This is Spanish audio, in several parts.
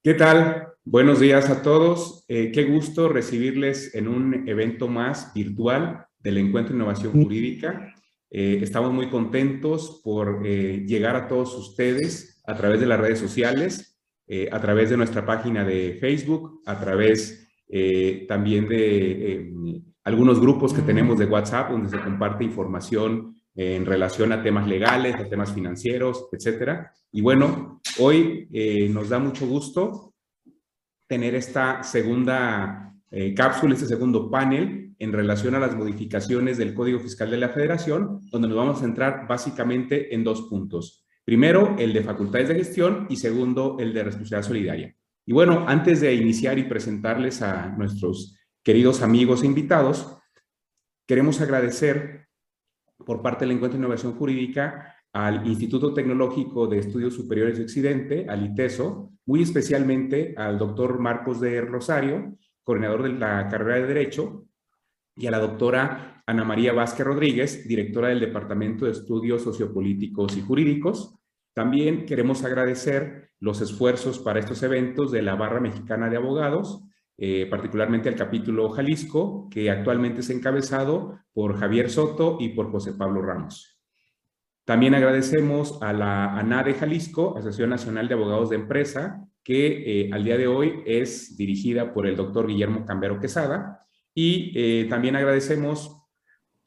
¿Qué tal? Buenos días a todos. Eh, qué gusto recibirles en un evento más virtual del Encuentro de Innovación Jurídica. Eh, estamos muy contentos por eh, llegar a todos ustedes a través de las redes sociales, a través de nuestra página de Facebook, a través también de algunos grupos que tenemos de WhatsApp donde se comparte información en relación a temas legales, a temas financieros, etcétera. Y bueno, hoy eh, nos da mucho gusto tener esta segunda eh, cápsula, este segundo panel en relación a las modificaciones del Código Fiscal de la Federación, donde nos vamos a centrar básicamente en dos puntos. Primero, el de facultades de gestión y segundo, el de responsabilidad solidaria. Y bueno, antes de iniciar y presentarles a nuestros Queridos amigos e invitados, queremos agradecer por parte del Encuentro de Innovación Jurídica al Instituto Tecnológico de Estudios Superiores de Occidente, al ITESO, muy especialmente al doctor Marcos de Rosario, coordinador de la carrera de Derecho, y a la doctora Ana María Vázquez Rodríguez, directora del Departamento de Estudios Sociopolíticos y Jurídicos. También queremos agradecer los esfuerzos para estos eventos de la Barra Mexicana de Abogados, eh, particularmente al capítulo Jalisco, que actualmente es encabezado por Javier Soto y por José Pablo Ramos. También agradecemos a la ANADE Jalisco, Asociación Nacional de Abogados de Empresa, que eh, al día de hoy es dirigida por el doctor Guillermo Cambero Quesada. Y eh, también agradecemos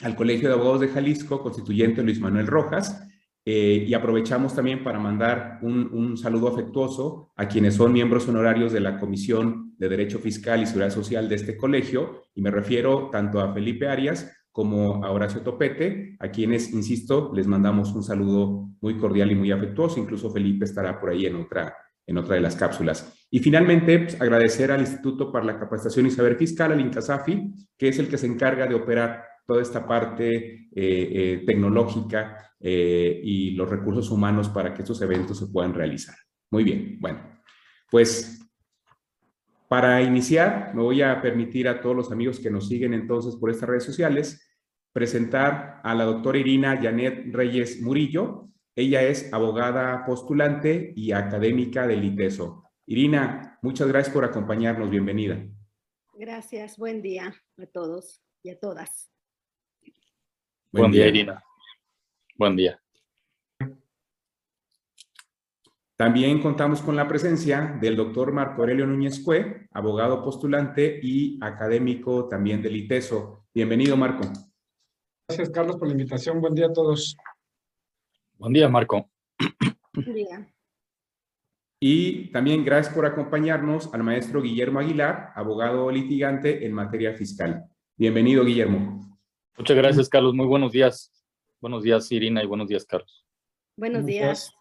al Colegio de Abogados de Jalisco, constituyente Luis Manuel Rojas, y aprovechamos también para mandar un, saludo afectuoso a quienes son miembros honorarios de la Comisión de Derecho Fiscal y Seguridad Social de este colegio, y me refiero tanto a Felipe Arias como a Horacio Topete, a quienes, insisto, les mandamos un saludo muy cordial y muy afectuoso, incluso Felipe estará por ahí en otra, en otra de las cápsulas. Y finalmente, pues, agradecer al Instituto para la Capacitación y Saber Fiscal, al INCASAFI, que es el que se encarga de operar toda esta parte eh, eh, tecnológica eh, y los recursos humanos para que estos eventos se puedan realizar. Muy bien, bueno, pues para iniciar me voy a permitir a todos los amigos que nos siguen entonces por estas redes sociales presentar a la doctora Irina Janet Reyes Murillo. Ella es abogada postulante y académica del ITESO. Irina, muchas gracias por acompañarnos. Bienvenida. Gracias. Buen día a todos y a todas. Buen, día, Irina. Buen día. También contamos con la presencia del doctor Marco Aurelio Núñez Cue, abogado postulante y académico también del ITESO. Bienvenido, Marco. Gracias, Carlos, por la invitación. Buen día a todos. Buen día, Marco. Buen día. Y también gracias por acompañarnos al maestro Guillermo Aguilar, abogado litigante en materia fiscal. Bienvenido, Guillermo. Muchas gracias, Carlos. Muy buenos días. Buenos días, Irina, y buenos días, Carlos. Buenos días.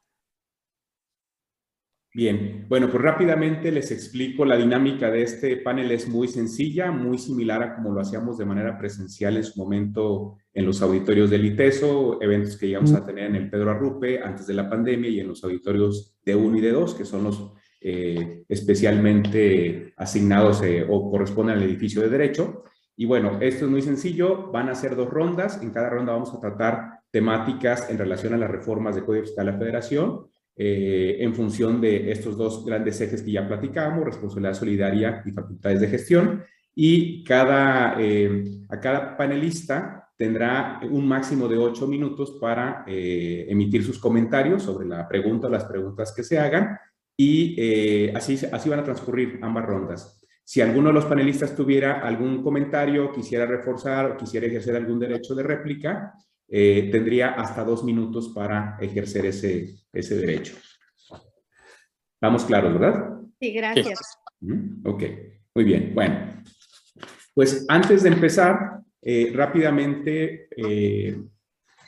Bien, bueno, pues rápidamente les explico la dinámica de este panel. Es muy sencilla, muy similar a como lo hacíamos de manera presencial en su momento en los auditorios del ITESO, eventos que llegamos a tener en el Pedro Arrupe antes de la pandemia y en los auditorios de 1 y de 2, que son los eh, especialmente asignados eh, o corresponden al edificio de derecho. Y bueno, esto es muy sencillo, van a ser dos rondas, en cada ronda vamos a tratar temáticas en relación a las reformas de Código Fiscal de la Federación, eh, en función de estos dos grandes ejes que ya platicábamos, responsabilidad solidaria y facultades de gestión, y cada, eh, a cada panelista tendrá un máximo de ocho minutos para eh, emitir sus comentarios sobre la pregunta las preguntas que se hagan, y así, así van a transcurrir ambas rondas. Si alguno de los panelistas tuviera algún comentario, quisiera reforzar o quisiera ejercer algún derecho de réplica, eh, tendría hasta dos minutos para ejercer ese, ese derecho. Vamos claros, ¿verdad? Sí, gracias. Ok, muy bien. Bueno, pues antes de empezar, eh, rápidamente eh,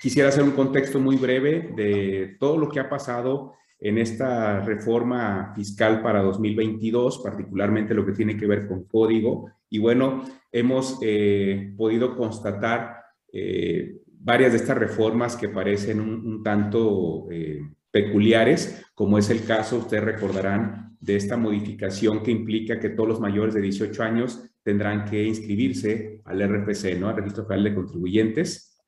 quisiera hacer un contexto muy breve de todo lo que ha pasado en esta reforma fiscal para 2022, particularmente lo que tiene que ver con código. Y bueno, hemos eh, podido constatar eh, varias de estas reformas que parecen un, tanto eh, peculiares, como es el caso, ustedes recordarán, de esta modificación que implica que todos los mayores de 18 años tendrán que inscribirse al RFC, ¿no? al Registro Federal de Contribuyentes,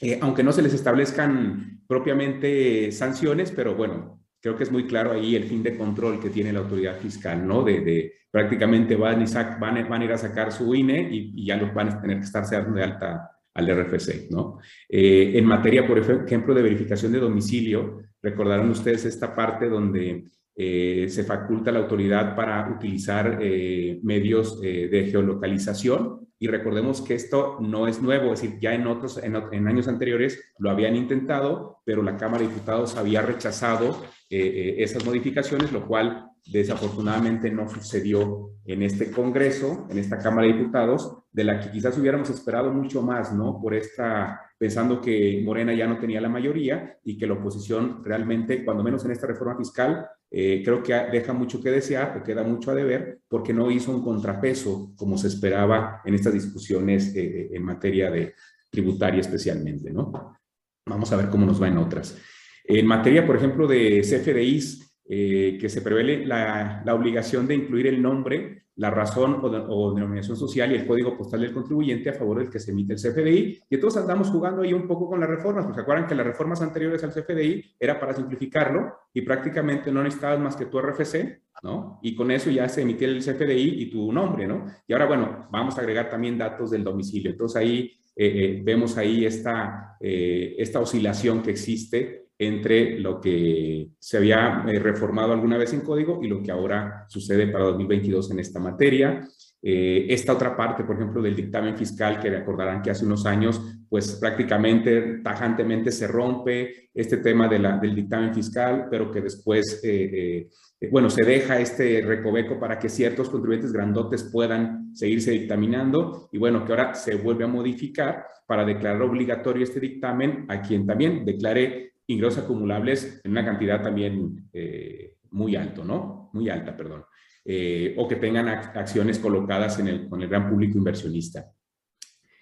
eh, aunque no se les establezcan propiamente sanciones, pero bueno, creo que es muy claro ahí el fin de control que tiene la autoridad fiscal, ¿no? De, prácticamente van, y van, van, a ir a sacar su INE y, ya los van a tener que estarse dando de alta al RFC, ¿no? Eh, en materia, por ejemplo, de verificación de domicilio, recordarán ustedes esta parte donde eh, se faculta la autoridad para utilizar eh, medios de geolocalización y recordemos que esto no es nuevo, es decir, ya en otros, en, años anteriores lo habían intentado, pero la Cámara de Diputados había rechazado esas modificaciones, lo cual desafortunadamente no sucedió en este Congreso, en esta Cámara de Diputados, de la que quizás hubiéramos esperado mucho más, ¿no? Por esta, pensando que Morena ya no tenía la mayoría y que la oposición realmente, cuando menos en esta reforma fiscal, eh, creo que deja mucho que desear o queda mucho a deber porque no hizo un contrapeso como se esperaba en estas discusiones eh, en materia de tributaria especialmente, ¿no? Vamos a ver cómo nos va en otras. En materia, por ejemplo, de CFDIs, eh, que se prevé la, obligación de incluir el nombre, la razón o, denominación social y el código postal del contribuyente a favor del que se emite el CFDI. Y entonces andamos jugando ahí un poco con las reformas, porque acuerdan que las reformas anteriores al CFDI era para simplificarlo y prácticamente no necesitabas más que tu RFC, ¿no? Y con eso ya se emitía el CFDI y tu nombre, ¿no? Y ahora, bueno, vamos a agregar también datos del domicilio. Entonces ahí eh, eh, vemos ahí esta, esta oscilación que existe entre lo que se había eh, reformado alguna vez en código y lo que ahora sucede para 2022 en esta materia. Eh, esta otra parte, por ejemplo, del dictamen fiscal, que recordarán que hace unos años, pues prácticamente, tajantemente se rompe este tema de la, del dictamen fiscal, pero que después, eh, bueno, se deja este recoveco para que ciertos contribuyentes grandotes puedan seguirse dictaminando y bueno, que ahora se vuelve a modificar para declarar obligatorio este dictamen a quien también declare ingresos acumulables en una cantidad también eh, muy alto, ¿no? Muy alta, perdón. Eh, o que tengan acciones colocadas en el, con el gran público inversionista.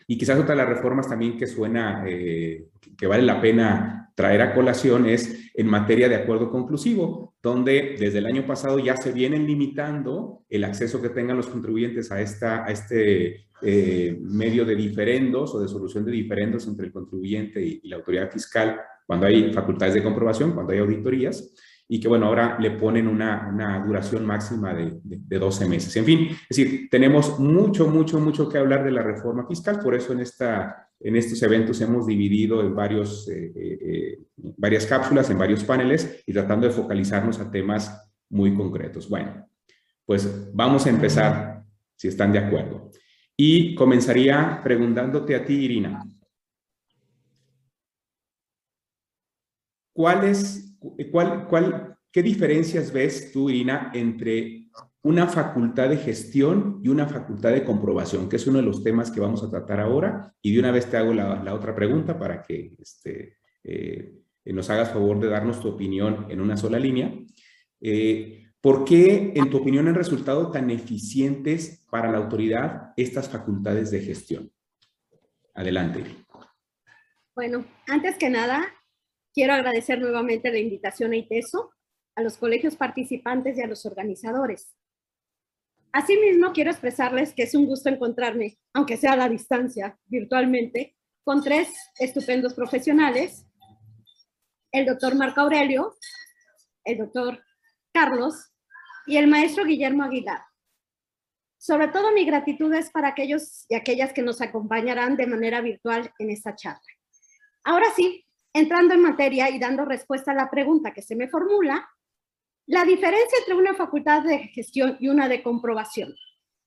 Y quizás otra de las reformas también que suena, eh, que vale la pena traer a colación es en materia de acuerdo conclusivo, donde desde el año pasado ya se vienen limitando el acceso que tengan los contribuyentes a, esta, a este medio de diferendos o de solución de diferendos entre el contribuyente y la autoridad fiscal cuando hay facultades de comprobación, cuando hay auditorías, y que bueno, ahora le ponen una, una duración máxima de, de, 12 meses. En fin, es decir, tenemos mucho, mucho, mucho que hablar de la reforma fiscal, por eso en, esta, en estos eventos hemos dividido en varios, eh, eh, eh, varias cápsulas, en varios paneles, y tratando de focalizarnos a temas muy concretos. Bueno, pues vamos a empezar, si están de acuerdo. Y comenzaría preguntándote a ti, Irina. ¿Cuáles, cuál, cuál, ¿Qué diferencias ves tú, Irina, entre una facultad de gestión y una facultad de comprobación, que es uno de los temas que vamos a tratar ahora? Y de una vez te hago la, otra pregunta para que este, eh, nos hagas favor de darnos tu opinión en una sola línea. Eh, ¿Por qué, en tu opinión, han resultado tan eficientes para la autoridad estas facultades de gestión? Adelante. Bueno, antes que nada, Quiero agradecer nuevamente la invitación a ITESO, a los colegios participantes y a los organizadores. Asimismo, quiero expresarles que es un gusto encontrarme, aunque sea a distancia, virtualmente, con tres estupendos profesionales, el doctor Marco Aurelio, el doctor Carlos y el maestro Guillermo Aguilar. Sobre todo mi gratitud es para aquellos y aquellas que nos acompañarán de manera virtual en esta charla. Ahora sí, entrando en materia y dando respuesta a la pregunta que se me formula, la diferencia entre una facultad de gestión y una de comprobación.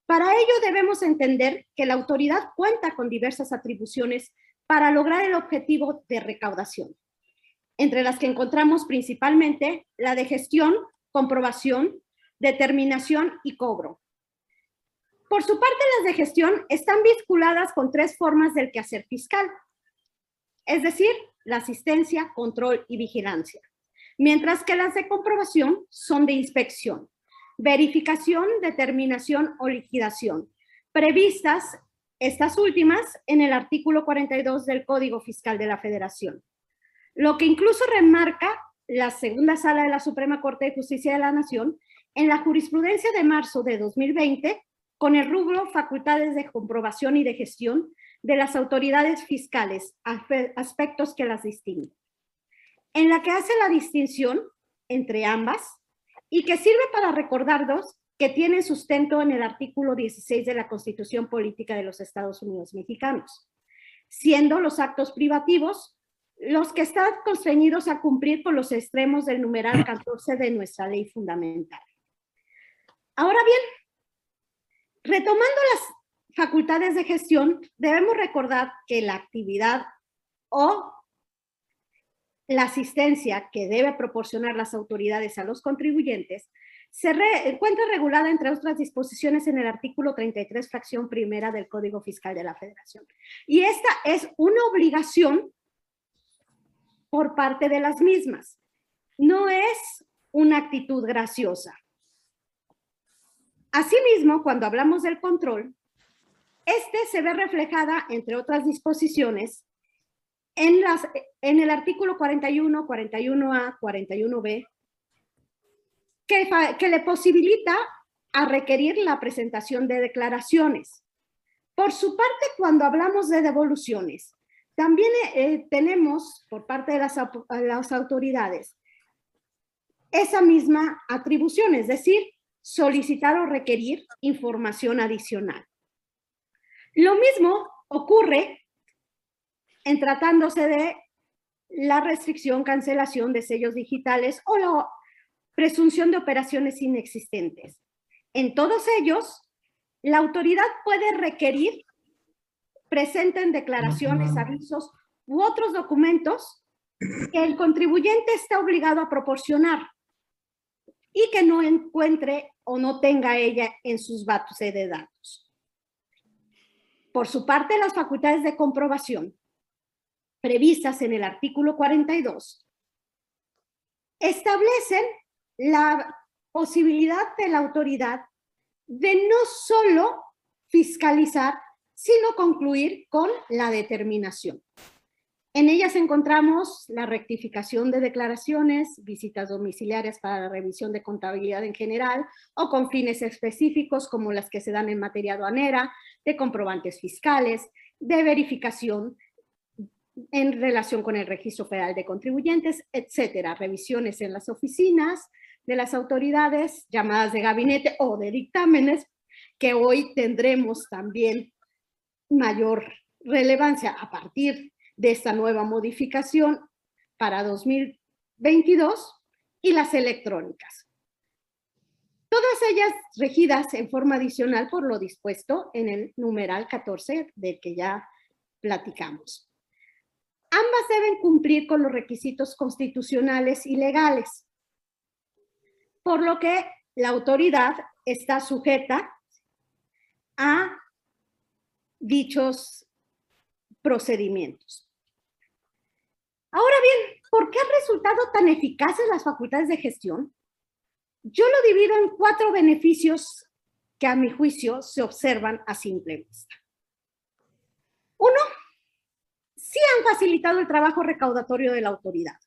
Para ello debemos entender que la autoridad cuenta con diversas atribuciones para lograr el objetivo de recaudación, entre las que encontramos principalmente la de gestión, comprobación, determinación y cobro. Por su parte, las de gestión están vinculadas con tres formas del quehacer fiscal, es decir, la asistencia, control y vigilancia. mientras que las de comprobación son de inspección, verificación, determinación o liquidación, previstas estas últimas en el artículo 42 del Código Fiscal de la Federación, lo que incluso remarca la segunda sala de la Suprema Corte de Justicia de la Nación en la jurisprudencia de marzo de 2020 con el rubro facultades de comprobación y de gestión de las autoridades fiscales, aspectos que las distinguen, en la que hace la distinción entre ambas y que sirve para recordarnos que tiene sustento en el artículo 16 de la Constitución Política de los Estados Unidos Mexicanos, siendo los actos privativos los que están constreñidos a cumplir por los extremos del numeral 14 de nuestra ley fundamental. Ahora bien, retomando las facultades de gestión, debemos recordar que la actividad o la asistencia que debe proporcionar las autoridades a los contribuyentes se encuentra regulada, entre otras disposiciones, en el artículo 33, fracción primera del Código Fiscal de la Federación. Y esta es una obligación por parte de las mismas. No es una actitud graciosa. Asimismo, cuando hablamos del control, este se ve reflejada, entre otras disposiciones, en, el artículo 41, 41A, 41B, que, que le posibilita a requerir la presentación de declaraciones. Por su parte, cuando hablamos de devoluciones, también eh, tenemos por parte de las, las autoridades esa misma atribución, es decir, solicitar o requerir información adicional. Lo mismo ocurre en tratándose de la restricción, cancelación de sellos digitales o la presunción de operaciones inexistentes. En todos ellos, la autoridad puede requerir presenten declaraciones, avisos u otros documentos que el contribuyente está obligado a proporcionar y que no encuentre o no tenga ella en sus bases de datos. Por su parte, las facultades de comprobación previstas en el artículo 42 establecen la posibilidad de la autoridad de no solo fiscalizar sino concluir con la determinación. En ellas encontramos la rectificación de declaraciones, visitas domiciliarias para la revisión de contabilidad en general o con fines específicos como las que se dan en materia aduanera, de comprobantes fiscales, de verificación en relación con el Registro Federal de Contribuyentes, etcétera. Revisiones en las oficinas de las autoridades, llamadas de gabinete o de dictámenes, que hoy tendremos también mayor relevancia a partir de esta nueva modificación para 2022 y las electrónicas. Todas ellas regidas en forma adicional por lo dispuesto en el numeral 14 del que ya platicamos. Ambas deben cumplir con los requisitos constitucionales y legales, por lo que la autoridad está sujeta a dichos procedimientos. Ahora bien, ¿por qué han resultado tan eficaces las facultades de gestión? Yo lo divido en cuatro beneficios que a mi juicio se observan a simple vista. Uno, sí han facilitado el trabajo recaudatorio de la autoridad.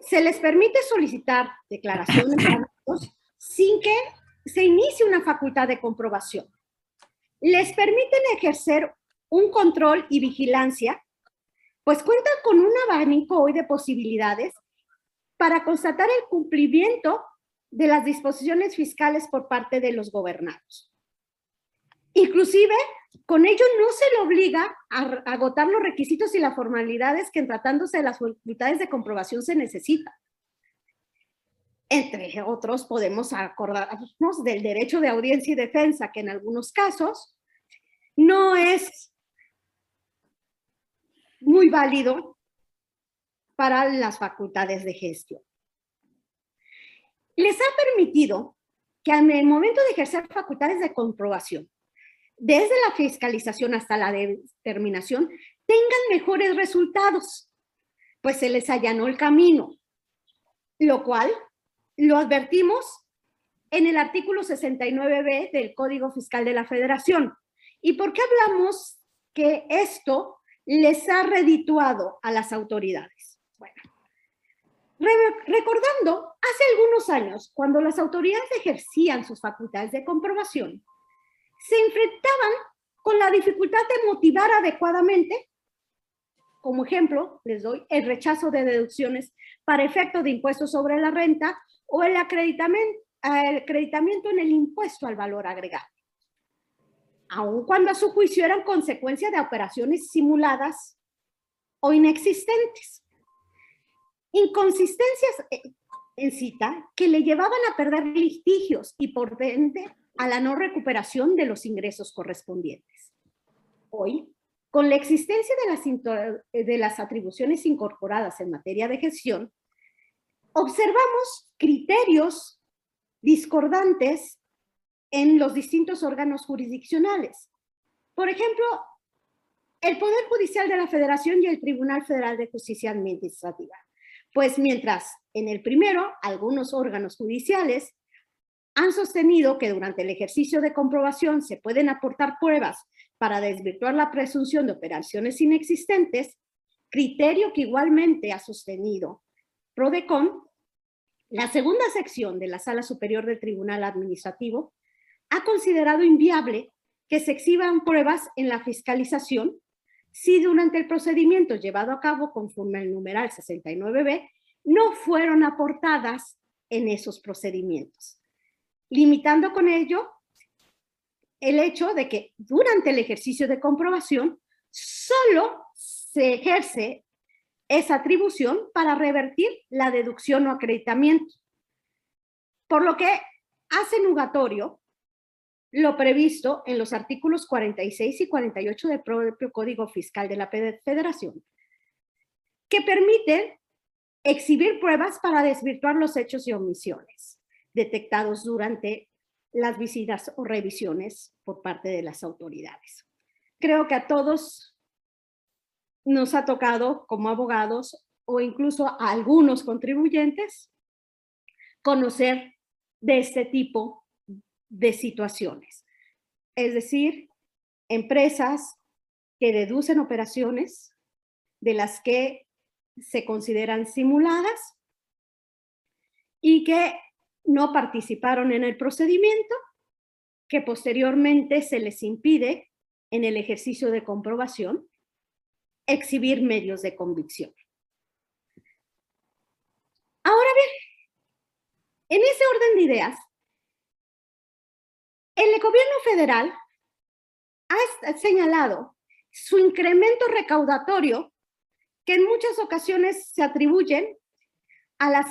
Se les permite solicitar declaraciones sin que se inicie una facultad de comprobación les permiten ejercer un control y vigilancia, pues cuentan con un abanico hoy de posibilidades para constatar el cumplimiento de las disposiciones fiscales por parte de los gobernados. Inclusive, con ello no se le obliga a agotar los requisitos y las formalidades que en tratándose de las facultades de comprobación se necesitan. Entre otros, podemos acordarnos del derecho de audiencia y defensa, que en algunos casos no es muy válido para las facultades de gestión. Les ha permitido que en el momento de ejercer facultades de comprobación, desde la fiscalización hasta la determinación, tengan mejores resultados, pues se les allanó el camino lo cual lo advertimos en el artículo 69b del Código Fiscal de la Federación. ¿Y por qué hablamos que esto les ha redituado a las autoridades? Bueno, recordando, hace algunos años, cuando las autoridades ejercían sus facultades de comprobación, se enfrentaban con la dificultad de motivar adecuadamente, como ejemplo, les doy, el rechazo de deducciones para efecto de impuestos sobre la renta o el acreditamiento, el acreditamiento en el impuesto al valor agregado, aun cuando a su juicio eran consecuencia de operaciones simuladas o inexistentes. Inconsistencias eh, en cita que le llevaban a perder litigios y por ende a la no recuperación de los ingresos correspondientes. Hoy, con la existencia de las, de las atribuciones incorporadas en materia de gestión, observamos criterios discordantes en los distintos órganos jurisdiccionales. Por ejemplo, el Poder Judicial de la Federación y el Tribunal Federal de Justicia Administrativa. Pues mientras en el primero, algunos órganos judiciales han sostenido que durante el ejercicio de comprobación se pueden aportar pruebas para desvirtuar la presunción de operaciones inexistentes, criterio que igualmente ha sostenido PRODECON, la segunda sección de la Sala Superior del Tribunal Administrativo ha considerado inviable que se exhiban pruebas en la fiscalización si durante el procedimiento llevado a cabo conforme al numeral 69b no fueron aportadas en esos procedimientos limitando con ello el hecho de que durante el ejercicio de comprobación solo se ejerce esa atribución para revertir la deducción o acreditamiento. Por lo que hace nugatorio lo previsto en los artículos 46 y 48 del propio Código Fiscal de la Federación, que permiten exhibir pruebas para desvirtuar los hechos y omisiones detectados durante las visitas o revisiones por parte de las autoridades. Creo que a todos nos ha tocado como abogados o incluso a algunos contribuyentes conocer de este tipo de situaciones. Es decir, empresas que deducen operaciones de las que se consideran simuladas y que no participaron en el procedimiento, que posteriormente se les impide, en el ejercicio de comprobación, exhibir medios de convicción. Ahora bien, en ese orden de ideas, el gobierno federal ha señalado su incremento recaudatorio que en muchas ocasiones se atribuyen a las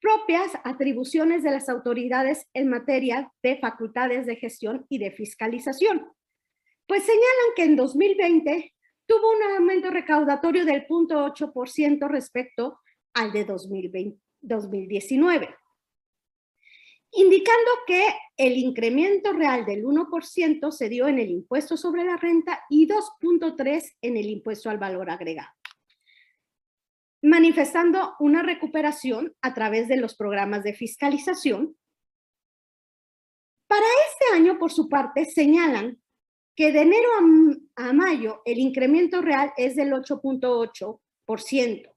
propias atribuciones de las autoridades en materia de facultades de gestión y de fiscalización. Pues señalan que en 2020 tuvo un aumento recaudatorio del 0.8% respecto al de 2020, 2019, indicando que el incremento real del 1% se dio en el impuesto sobre la renta y 2.3% en el impuesto al valor agregado manifestando una recuperación a través de los programas de fiscalización. Para este año, por su parte, señalan que de enero a, mayo el incremento real es del 8.8%,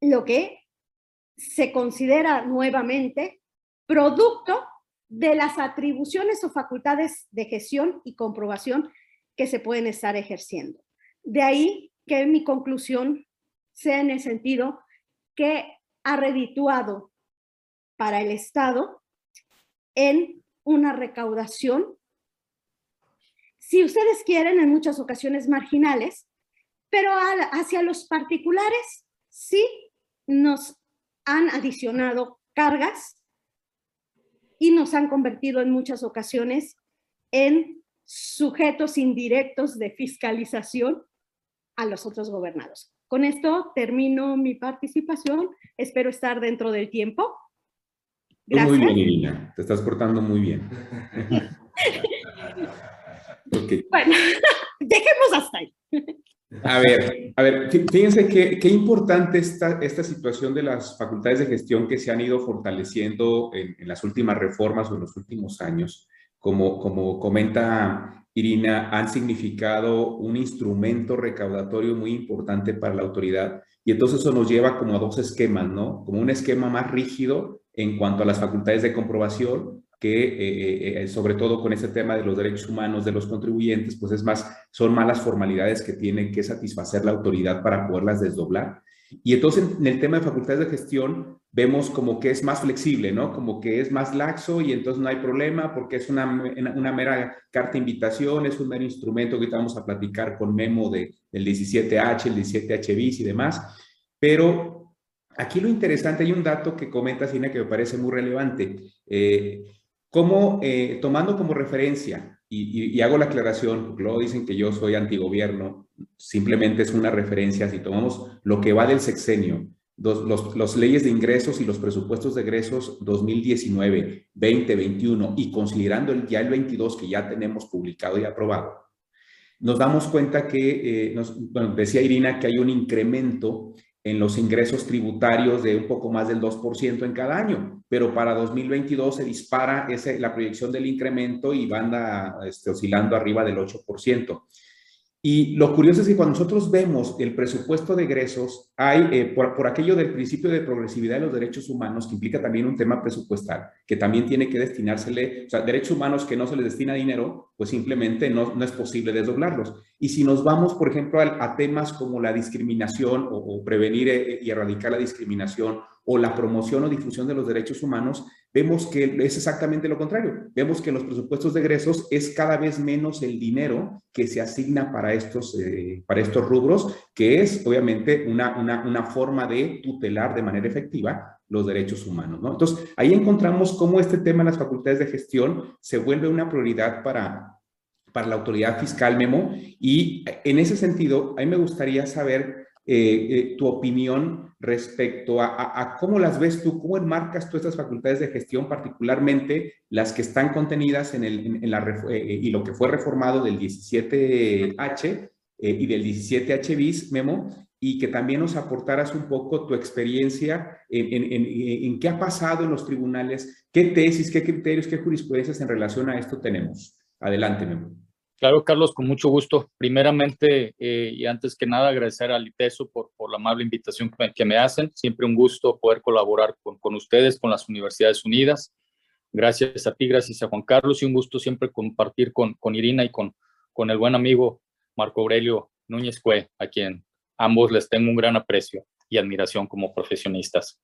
lo que se considera nuevamente producto de las atribuciones o facultades de gestión y comprobación que se pueden estar ejerciendo. De ahí que mi conclusión sea en el sentido que ha redituado para el Estado en una recaudación, si ustedes quieren, en muchas ocasiones marginales, pero hacia los particulares sí nos han adicionado cargas y nos han convertido en muchas ocasiones en sujetos indirectos de fiscalización a los otros gobernados. Con esto termino mi participación. Espero estar dentro del tiempo. Muy bien, Irina. Te estás portando muy bien. Bueno, dejemos hasta ahí. A ver, a ver, fíjense qué, qué importante esta, esta situación de las facultades de gestión que se han ido fortaleciendo en, en las últimas reformas o en los últimos años. Como, como comenta Irina, han significado un instrumento recaudatorio muy importante para la autoridad. Y entonces eso nos lleva como a dos esquemas, ¿no? Como un esquema más rígido en cuanto a las facultades de comprobación que eh, eh, sobre todo con este tema de los derechos humanos de los contribuyentes, pues es más, son malas formalidades que tiene que satisfacer la autoridad para poderlas desdoblar. Y entonces en el tema de facultades de gestión vemos como que es más flexible, ¿no? Como que es más laxo y entonces no hay problema porque es una, una mera carta invitación, es un mero instrumento que vamos a platicar con Memo de, del 17H, el 17H bis y demás. Pero aquí lo interesante, hay un dato que comenta Cine que me parece muy relevante. Eh, como eh, tomando como referencia, y, hago la aclaración, porque luego dicen que yo soy antigobierno, simplemente es una referencia, si tomamos lo que va del sexenio, los, los, leyes de ingresos y los presupuestos de egresos 2019, 2021 y considerando el, ya el 22 que ya tenemos publicado y aprobado, nos damos cuenta que, eh, nos, decía Irina que hay un incremento en los ingresos tributarios de un poco más del 2% en cada año, pero para 2022 se dispara ese, la proyección del incremento y va anda, este, oscilando arriba del 8%. Y lo curioso es que cuando nosotros vemos el presupuesto de egresos, hay, eh, por, por, aquello del principio de progresividad de los derechos humanos, que implica también un tema presupuestal, que también tiene que destinársele, o sea, derechos humanos que no se les destina dinero, pues simplemente no, no es posible desdoblarlos. Y si nos vamos, por ejemplo, a, temas como la discriminación o, o prevenir eh, y erradicar la discriminación o la promoción o difusión de los derechos humanos, vemos que es exactamente lo contrario. Vemos que en los presupuestos de egresos es cada vez menos el dinero que se asigna para estos, eh, para estos rubros, que es obviamente una, una, una, forma de tutelar de manera efectiva los derechos humanos. ¿no? Entonces, ahí encontramos cómo este tema de las facultades de gestión se vuelve una prioridad para, para la autoridad fiscal, Memo, y en ese sentido, a mí me gustaría saber eh, eh, tu opinión respecto a, cómo las ves tú, cómo enmarcas tú estas facultades de gestión, particularmente las que están contenidas en, la, eh, y lo que fue reformado del 17H y del 17H bis, Memo, y que también nos aportaras un poco tu experiencia en, en, qué ha pasado en los tribunales, qué tesis, qué criterios, qué jurisprudencias en relación a esto tenemos. Adelante, Memo. Claro, Carlos, con mucho gusto. Primeramente, eh, y antes que nada, agradecer al ITESO por, la amable invitación que me, hacen. Siempre un gusto poder colaborar con, ustedes, con las Universidades Unidas. Gracias a ti, gracias a Juan Carlos y un gusto siempre compartir con, Irina y con, el buen amigo Marco Aurelio Núñez Cue, a quien ambos les tengo un gran aprecio y admiración como profesionistas.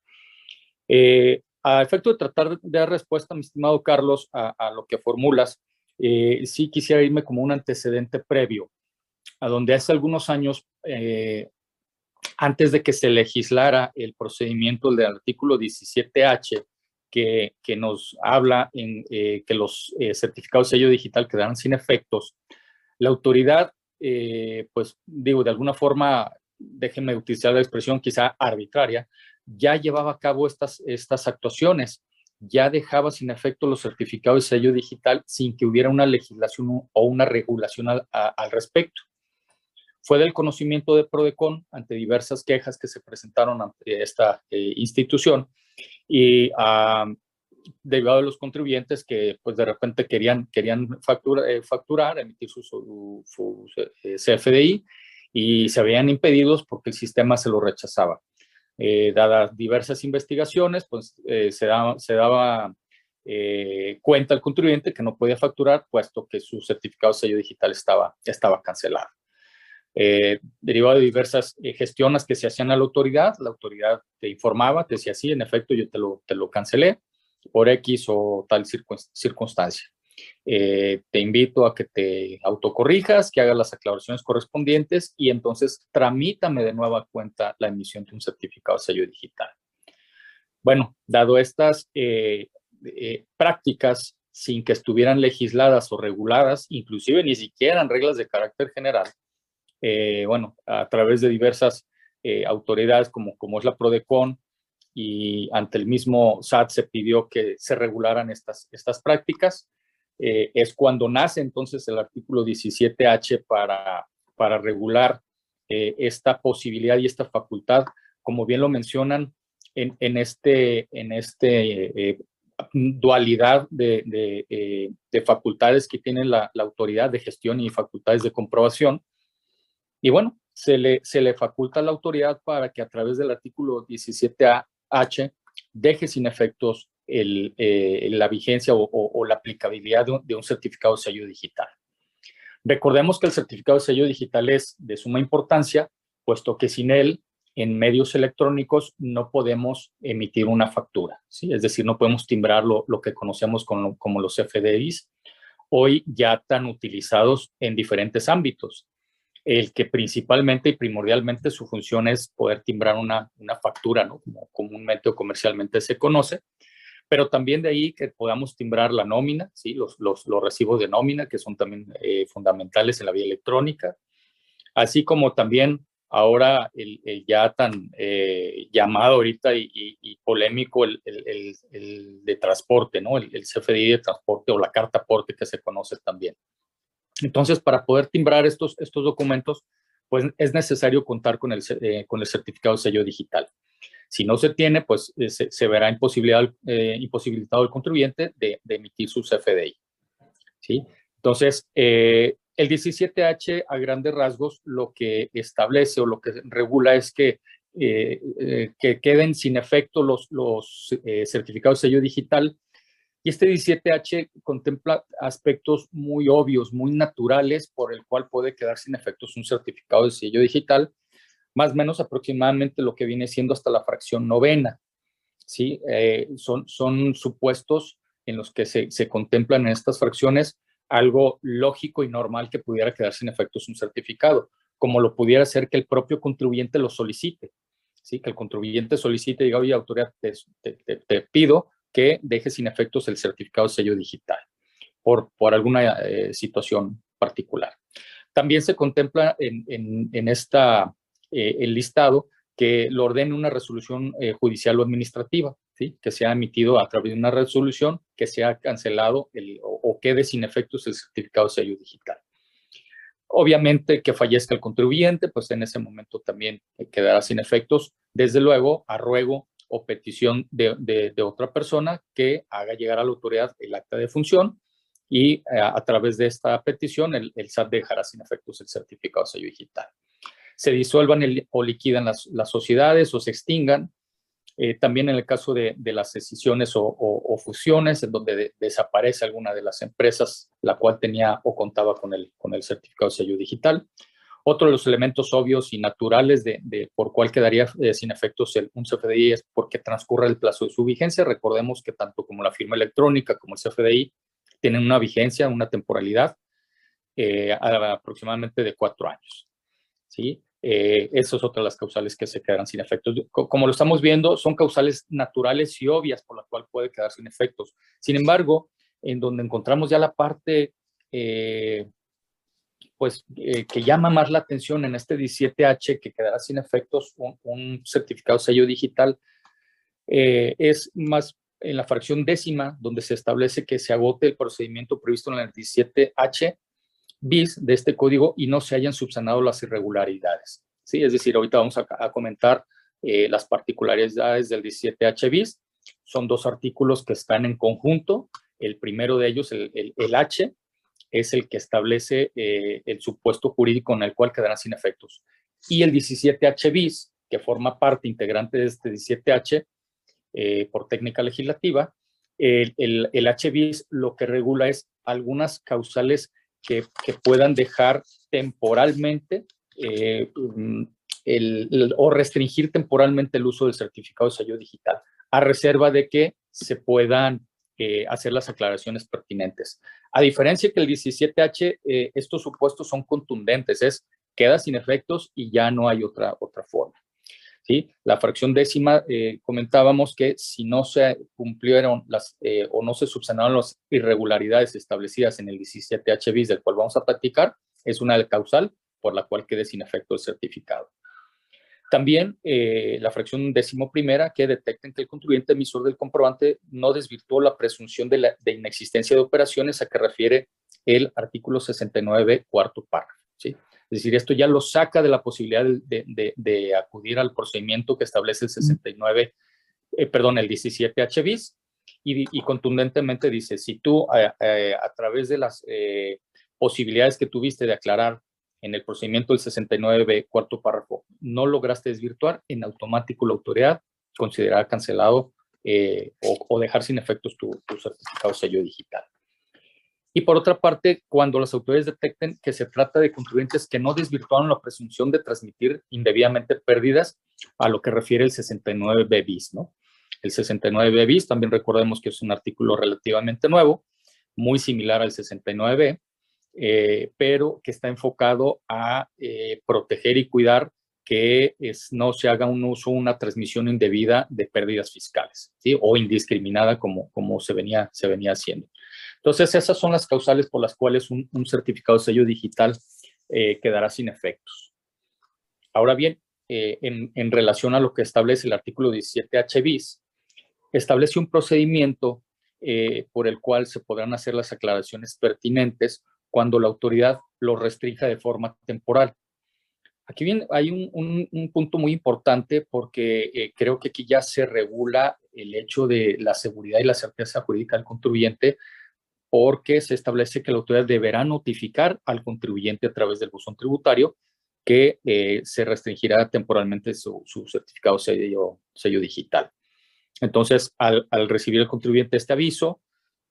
Eh, a efecto de tratar de dar respuesta, mi estimado Carlos, a lo que formulas, eh, sí quisiera irme como un antecedente previo, a donde hace algunos años, eh, antes de que se legislara el procedimiento del artículo 17H, que, que nos habla en eh, que los certificados de sello digital quedaran sin efectos, la autoridad, pues digo, de alguna forma, déjenme utilizar la expresión quizá arbitraria, ya llevaba a cabo estas, estas actuaciones ya dejaba sin efecto los certificados de sello digital sin que hubiera una legislación o una regulación al, respecto. Fue del conocimiento de Prodecon ante diversas quejas que se presentaron ante esta eh, institución y derivado de los contribuyentes que pues de repente querían, querían eh, facturar, emitir su, su, eh, CFDI y se habían impedidos porque el sistema se lo rechazaba. Eh, dadas diversas investigaciones, pues eh, se daba, se daba eh, cuenta al contribuyente que no podía facturar, puesto que su certificado de sello digital estaba, estaba cancelado. derivado de diversas gestiones que se hacían a la autoridad, la autoridad te informaba, te decía, sí, en efecto, yo te lo, te lo cancelé por X o tal circunstancia. Eh, te invito a que te autocorrijas, que hagas las aclaraciones correspondientes y entonces tramítame de nueva cuenta la emisión de un certificado de sello digital. Bueno, dado estas eh, eh, prácticas sin que estuvieran legisladas o reguladas, inclusive ni siquiera en reglas de carácter general, bueno, a través de diversas autoridades como, como es la PRODECON, y ante el mismo SAT se pidió que se regularan estas, estas prácticas. Eh, es cuando nace entonces el artículo 17H para, para regular esta posibilidad y esta facultad, como bien lo mencionan, en, en este, en este dualidad de, de, facultades que tiene la, la, autoridad de gestión y facultades de comprobación. Y bueno, se le, se le faculta a la autoridad para que a través del artículo 17H deje sin efectos el, eh, la vigencia o, la aplicabilidad de un, certificado de sello digital. Recordemos que el certificado de sello digital es de suma importancia, puesto que sin él, en medios electrónicos no podemos emitir una factura, ¿sí? es decir, no podemos timbrar lo, que conocemos como, como los FDIs, hoy ya tan utilizados en diferentes ámbitos, el que principalmente y primordialmente su función es poder timbrar una, una factura, ¿no? como comúnmente o comercialmente se conoce, pero también de ahí que podamos timbrar la nómina, ¿sí? los, los, los recibos de nómina, que son también eh, fundamentales en la vía electrónica, así como también ahora el, ya tan eh, llamado ahorita y, y, polémico el, el, el, de transporte, ¿no? El, CFDI de transporte o la carta aporte que se conoce también. Entonces, para poder timbrar estos, estos documentos, pues es necesario contar con el, eh, con el certificado de sello digital. Si no se tiene, pues eh, se, verá imposibilidad, eh, imposibilitado el contribuyente de, emitir su CFDI. ¿sí? Entonces, el 17H a grandes rasgos lo que establece o lo que regula es que, que queden sin efecto los, los certificados de sello digital y este 17H contempla aspectos muy obvios, muy naturales, por el cual puede quedar sin efectos un certificado de sello digital, más o menos aproximadamente lo que viene siendo hasta la fracción novena. ¿sí? Eh, son, son supuestos en los que se, se contemplan en estas fracciones algo lógico y normal que pudiera quedar sin efectos un certificado, como lo pudiera ser que el propio contribuyente lo solicite. ¿sí? Que el contribuyente solicite y diga, oye, autoridad, te, pido que deje sin efectos el certificado de sello digital por, por alguna eh, situación particular. También se contempla en, en, esta, eh, el listado que lo ordene una resolución eh, judicial o administrativa, ¿sí? que se ha emitido a través de una resolución que se ha cancelado el, o, o, quede sin efectos el certificado de sello digital. Obviamente que fallezca el contribuyente, pues en ese momento también quedará sin efectos, desde luego a ruego o petición de, otra persona que haga llegar a la autoridad el acta de función y eh, a, través de esta petición el, SAT dejará sin efectos el certificado de sello digital. Se disuelvan o liquidan las, sociedades o se extingan. Eh, también en el caso de, las decisiones o, fusiones, en donde desaparece alguna de las empresas la cual tenía o contaba con el, con el certificado de sello digital. Otro de los elementos obvios y naturales de, por cuál quedaría eh, sin efectos el, un CFDI es porque transcurre el plazo de su vigencia. Recordemos que tanto como la firma electrónica como el CFDI tienen una vigencia, una temporalidad eh, aproximadamente de cuatro años. ¿sí? Eh, esas son otras las causales que se quedarán sin efectos. Como lo estamos viendo, son causales naturales y obvias por las cuales puede quedar sin efectos. Sin embargo, en donde encontramos ya la parte eh, pues, eh, que llama más la atención en este 17H, que quedará sin efectos un, certificado sello digital, eh, es más en la fracción décima, donde se establece que se agote el procedimiento previsto en el 17H bis de este código y no se hayan subsanado las irregularidades. ¿sí? Es decir, ahorita vamos a, comentar eh, las particularidades del 17H bis. Son dos artículos que están en conjunto. El primero de ellos, el, el H, es el que establece eh, el supuesto jurídico en el cual quedará sin efectos. Y el 17H bis, que forma parte integrante de este 17H eh, por técnica legislativa, el, el, H bis lo que regula es algunas causales que, puedan dejar temporalmente eh, mm, o restringir temporalmente el uso del certificado de sello digital, a reserva de que se puedan hacer las aclaraciones pertinentes. A diferencia que el 17H, eh, estos supuestos son contundentes, es queda sin efectos y ya no hay otra, otra forma. ¿Sí? La fracción décima, eh, comentábamos que si no se cumplieron las eh, o no se subsanaron las irregularidades establecidas en el 17H bis del cual vamos a platicar, es una causal por la cual quede sin efecto el certificado. También eh, la fracción décimo primera que detecten que el contribuyente emisor del comprobante no desvirtuó la presunción de, la, de inexistencia de operaciones a que refiere el artículo 69, cuarto párrafo. ¿sí? Es decir, esto ya lo saca de la posibilidad de, acudir al procedimiento que establece el 69, eh, perdón, el 17H bis y, contundentemente dice, si tú eh, eh, a través de las posibilidades que tuviste de aclarar en el procedimiento del 69B, cuarto párrafo, no lograste desvirtuar, en automático la autoridad considerará cancelado o, dejar sin efectos tu, tu certificado sello digital. Y por otra parte, cuando las autoridades detecten que se trata de contribuyentes que no desvirtuaron la presunción de transmitir indebidamente pérdidas a lo que refiere el 69B bis, ¿no? El 69B bis, también recordemos que es un artículo relativamente nuevo, muy similar al 69B, eh, pero que está enfocado a eh, proteger y cuidar que es, no se haga un uso, una transmisión indebida de pérdidas fiscales, ¿sí? O indiscriminada como, como se, venía, se venía haciendo. Entonces, esas son las causales por las cuales un, certificado de sello digital eh, quedará sin efectos. Ahora bien, eh, en, relación a lo que establece el artículo 17H bis, establece un procedimiento eh, por el cual se podrán hacer las aclaraciones pertinentes cuando la autoridad lo restrinja de forma temporal. Aquí bien, hay un, un punto muy importante porque creo que aquí ya se regula el hecho de la seguridad y la certeza jurídica del contribuyente porque se establece que la autoridad deberá notificar al contribuyente a través del buzón tributario que eh, se restringirá temporalmente su, certificado sello, sello digital. Entonces, al, recibir el contribuyente este aviso,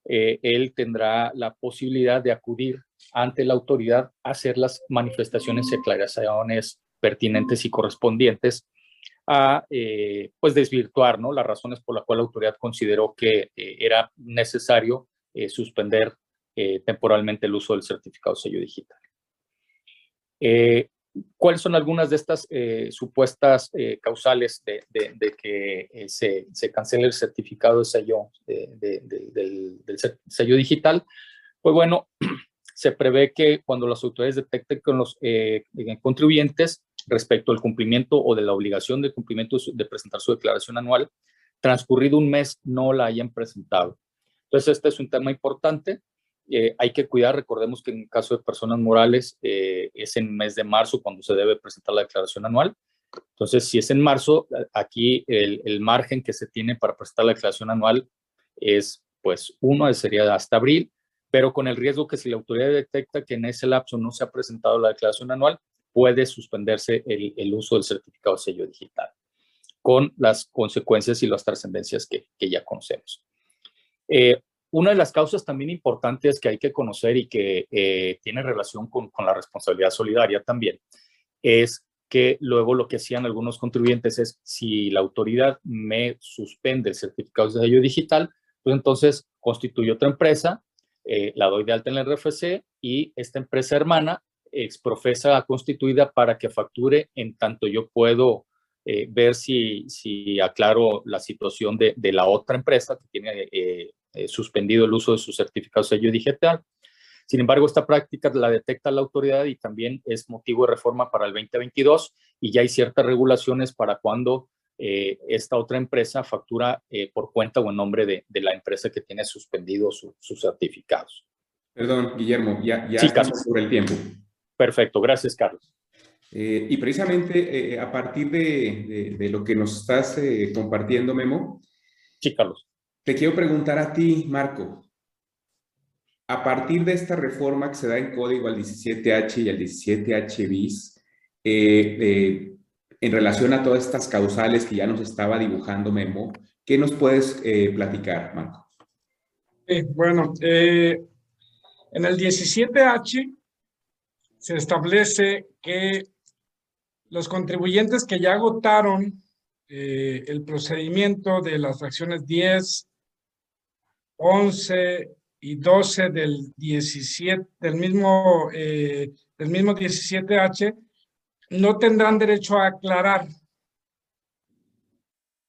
eh, él tendrá la posibilidad de acudir ante la autoridad a hacer las manifestaciones y aclaraciones pertinentes y correspondientes a eh, pues desvirtuar ¿no? las razones por las cuales la autoridad consideró que era necesario eh, suspender eh, temporalmente el uso del certificado sello digital. Eh, ¿Cuáles son algunas de estas supuestas causales de, que se, cancele el certificado de sello, del, sello digital? Pues bueno, se prevé que cuando las autoridades detecten con los contribuyentes respecto al cumplimiento o de la obligación de cumplimiento de presentar su declaración anual, transcurrido un mes no la hayan presentado entonces, este es un tema importante. Eh, hay que cuidar, recordemos que en el caso de personas morales eh, es en mes de marzo cuando se debe presentar la declaración anual. Entonces, si es en marzo, aquí el, margen que se tiene para presentar la declaración anual es, pues, uno sería hasta abril, pero con el riesgo que si la autoridad detecta que en ese lapso no se ha presentado la declaración anual, puede suspenderse el, uso del certificado sello digital, con las consecuencias y las trascendencias que, que ya conocemos. Eh, una de las causas también importantes que hay que conocer y que eh, tiene relación con, la responsabilidad solidaria también es que luego lo que hacían algunos contribuyentes es si la autoridad me suspende el certificado de sello digital, pues entonces constituyo otra empresa, eh, la doy de alta en el RFC y esta empresa hermana exprofesa constituida para que facture en tanto yo puedo eh, ver si, si aclaro la situación de, de la otra empresa que tiene eh, eh, suspendido el uso de su certificado sello digital. Sin embargo, esta práctica la detecta la autoridad y también es motivo de reforma para el 2022 y ya hay ciertas regulaciones para cuando esta otra empresa factura por cuenta o en nombre de, de la empresa que tiene suspendido sus certificados. Perdón, Guillermo, ya, ya estamos sobre el tiempo. Perfecto, gracias, Carlos. Eh, y precisamente eh, a partir de, lo que nos estás eh, compartiendo, Memo. Sí, Carlos. Te quiero preguntar a ti, Marco. A partir de esta reforma que se da en código al 17H y al 17H bis, en relación a todas estas causales que ya nos estaba dibujando Memo, ¿qué nos puedes platicar, Marco? bueno, en el 17H se establece que los contribuyentes que ya agotaron eh, el procedimiento de las fracciones 10, 11 y 12 del 17, del mismo, eh, del mismo 17H, no tendrán derecho a aclarar.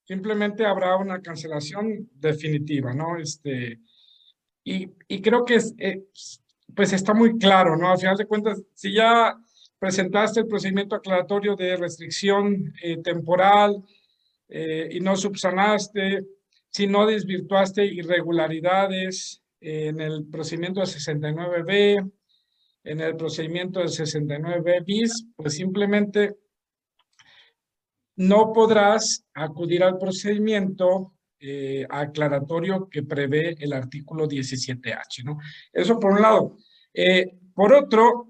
Simplemente habrá una cancelación definitiva, ¿no? Este, y, y creo que es, eh, pues está muy claro, ¿no? Al final de cuentas, si ya presentaste el procedimiento aclaratorio de restricción eh, temporal eh, y no subsanaste, si no desvirtuaste irregularidades en el procedimiento de 69B, en el procedimiento del 69 bis, pues simplemente no podrás acudir al procedimiento eh, aclaratorio que prevé el artículo 17H, ¿no? Eso por un lado. Eh, por otro,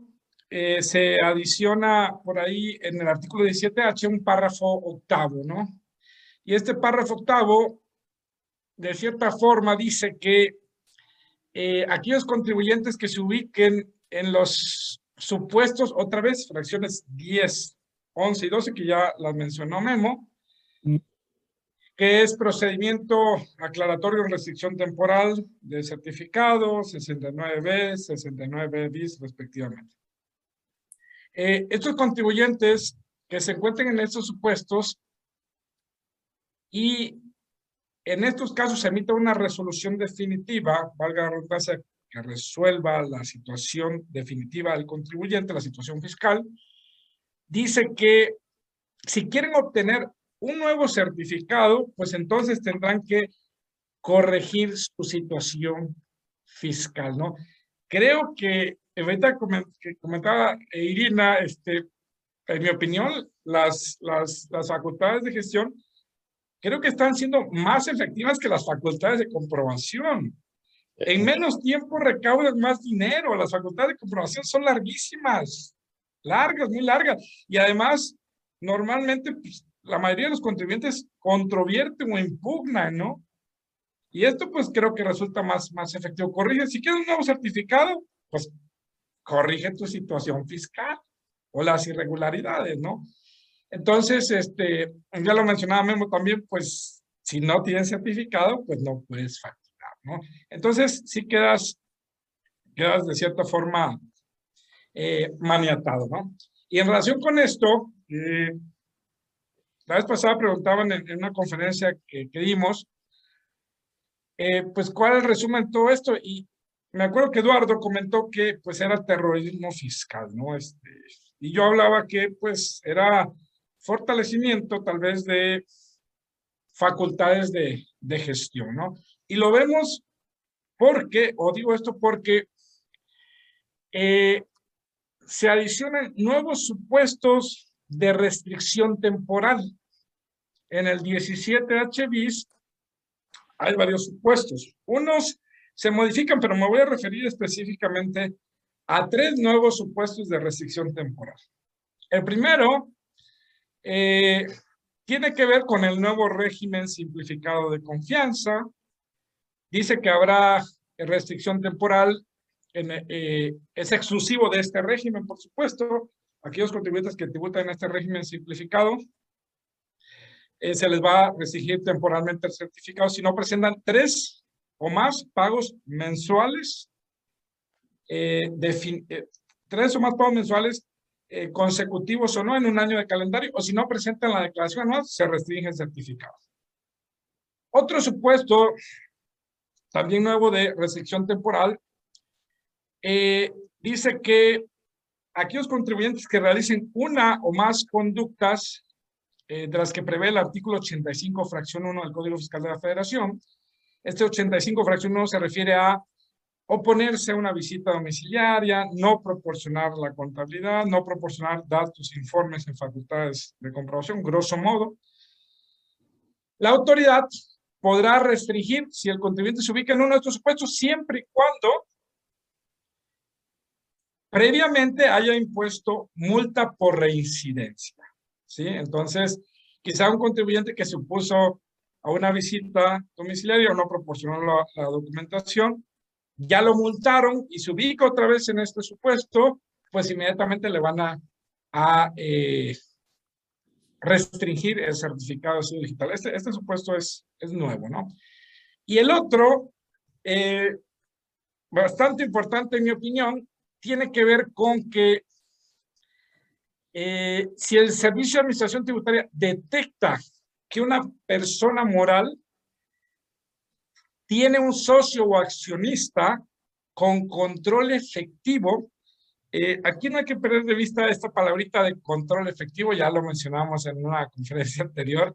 eh, se adiciona por ahí en el artículo 17H un párrafo octavo, ¿no? Y este párrafo octavo, de cierta forma, dice que aquellos contribuyentes que se ubiquen en los supuestos, otra vez, fracciones 10, 11 y 12, que ya las mencionó Memo, mm. que es procedimiento aclaratorio en restricción temporal de certificado, 69B, 69 bis respectivamente. Eh, estos contribuyentes que se encuentren en estos supuestos y en estos casos se emite una resolución definitiva, valga la redundancia, que resuelva la situación definitiva del contribuyente, la situación fiscal, dice que si quieren obtener un nuevo certificado, pues entonces tendrán que corregir su situación fiscal, ¿no? Creo que, ahorita que comentaba Irina, este, en mi opinión, las, las, las facultades de gestión creo que están siendo más efectivas que las facultades de comprobación. En menos tiempo recaudan más dinero. Las facultades de comprobación son larguísimas largas, muy largas. Y además, normalmente pues, la mayoría de los contribuyentes controvierten o impugnan, ¿no? Y esto pues creo que resulta más, más efectivo. Corrige, si quieres un nuevo certificado, pues corrige tu situación fiscal o las irregularidades, ¿no? Entonces, este, ya lo mencionaba Memo también, pues si no tienes certificado, pues no puedes facturar, ¿no? Entonces, sí quedas, quedas de cierta forma eh, maniatado, ¿no? Y en relación con esto, eh, la vez pasada preguntaban en, una conferencia que, dimos, eh, pues, ¿cuál es el resumen de todo esto? Y me acuerdo que Eduardo comentó que, pues, era terrorismo fiscal, ¿no? Este, y yo hablaba que, pues, era fortalecimiento, tal vez, de facultades de, de gestión, ¿no? Y lo vemos porque, o digo esto porque eh, se adicionan nuevos supuestos de restricción temporal. En el 17H bis hay varios supuestos. Unos se modifican, pero me voy a referir específicamente a tres nuevos supuestos de restricción temporal. El primero eh, tiene que ver con el nuevo régimen simplificado de confianza. Dice que habrá restricción temporal eh, es exclusivo de este régimen, por supuesto. Aquellos contribuyentes que tributan en este régimen simplificado, eh, se les va a restringir temporalmente el certificado si no presentan tres o más pagos mensuales, eh, tres o más pagos mensuales consecutivos o no en un año de calendario, o si no presentan la declaración anual, se restringe el certificado. Otro supuesto, también nuevo de restricción temporal, eh, dice que aquellos contribuyentes que realicen una o más conductas eh, de las que prevé el artículo 85, fracción 1 del Código Fiscal de la Federación, este 85, fracción 1 se refiere a oponerse a una visita domiciliaria, no proporcionar la contabilidad, no proporcionar datos, informes en facultades de comprobación, grosso modo. La autoridad podrá restringir si el contribuyente se ubica en uno de estos supuestos siempre y cuando previamente haya impuesto multa por reincidencia. ¿sí? Entonces, quizá un contribuyente que se opuso a una visita domiciliaria o no proporcionó la, documentación, ya lo multaron y se ubica otra vez en este supuesto, pues inmediatamente le van a, eh, restringir el certificado de digital. Este, este supuesto es, es nuevo, ¿no? Y el otro, eh, bastante importante en mi opinión, tiene que ver con que eh, si el Servicio de Administración Tributaria detecta que una persona moral tiene un socio o accionista con control efectivo, eh, aquí no hay que perder de vista esta palabrita de control efectivo, ya lo mencionamos en una conferencia anterior.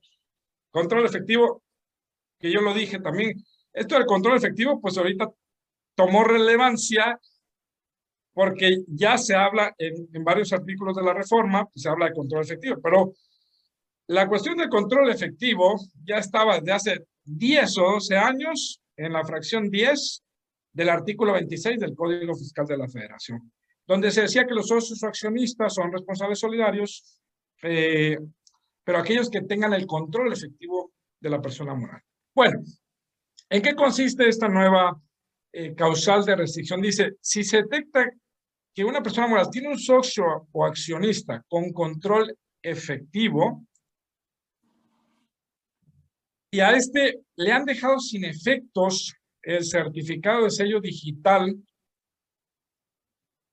Control efectivo, que yo lo dije también, esto del control efectivo, pues ahorita tomó relevancia porque ya se habla en, en varios artículos de la reforma, se habla de control efectivo, pero la cuestión del control efectivo ya estaba desde hace 10 o 12 años en la fracción 10 del artículo 26 del Código Fiscal de la Federación, donde se decía que los socios o accionistas son responsables solidarios, eh, pero aquellos que tengan el control efectivo de la persona moral. Bueno, ¿en qué consiste esta nueva eh, causal de restricción? Dice, si se detecta que una persona moral tiene un socio o accionista con control efectivo, y a este le han dejado sin efectos el certificado de sello digital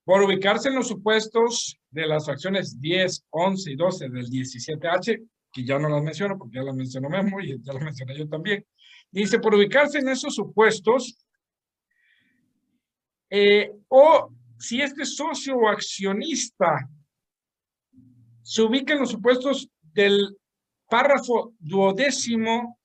por ubicarse en los supuestos de las fracciones 10, 11 y 12 del 17H, que ya no las menciono porque ya las mencionó Memo y ya las mencioné yo también. Dice, por ubicarse en esos supuestos, eh, o si este socio o accionista se ubica en los supuestos del párrafo duodécimo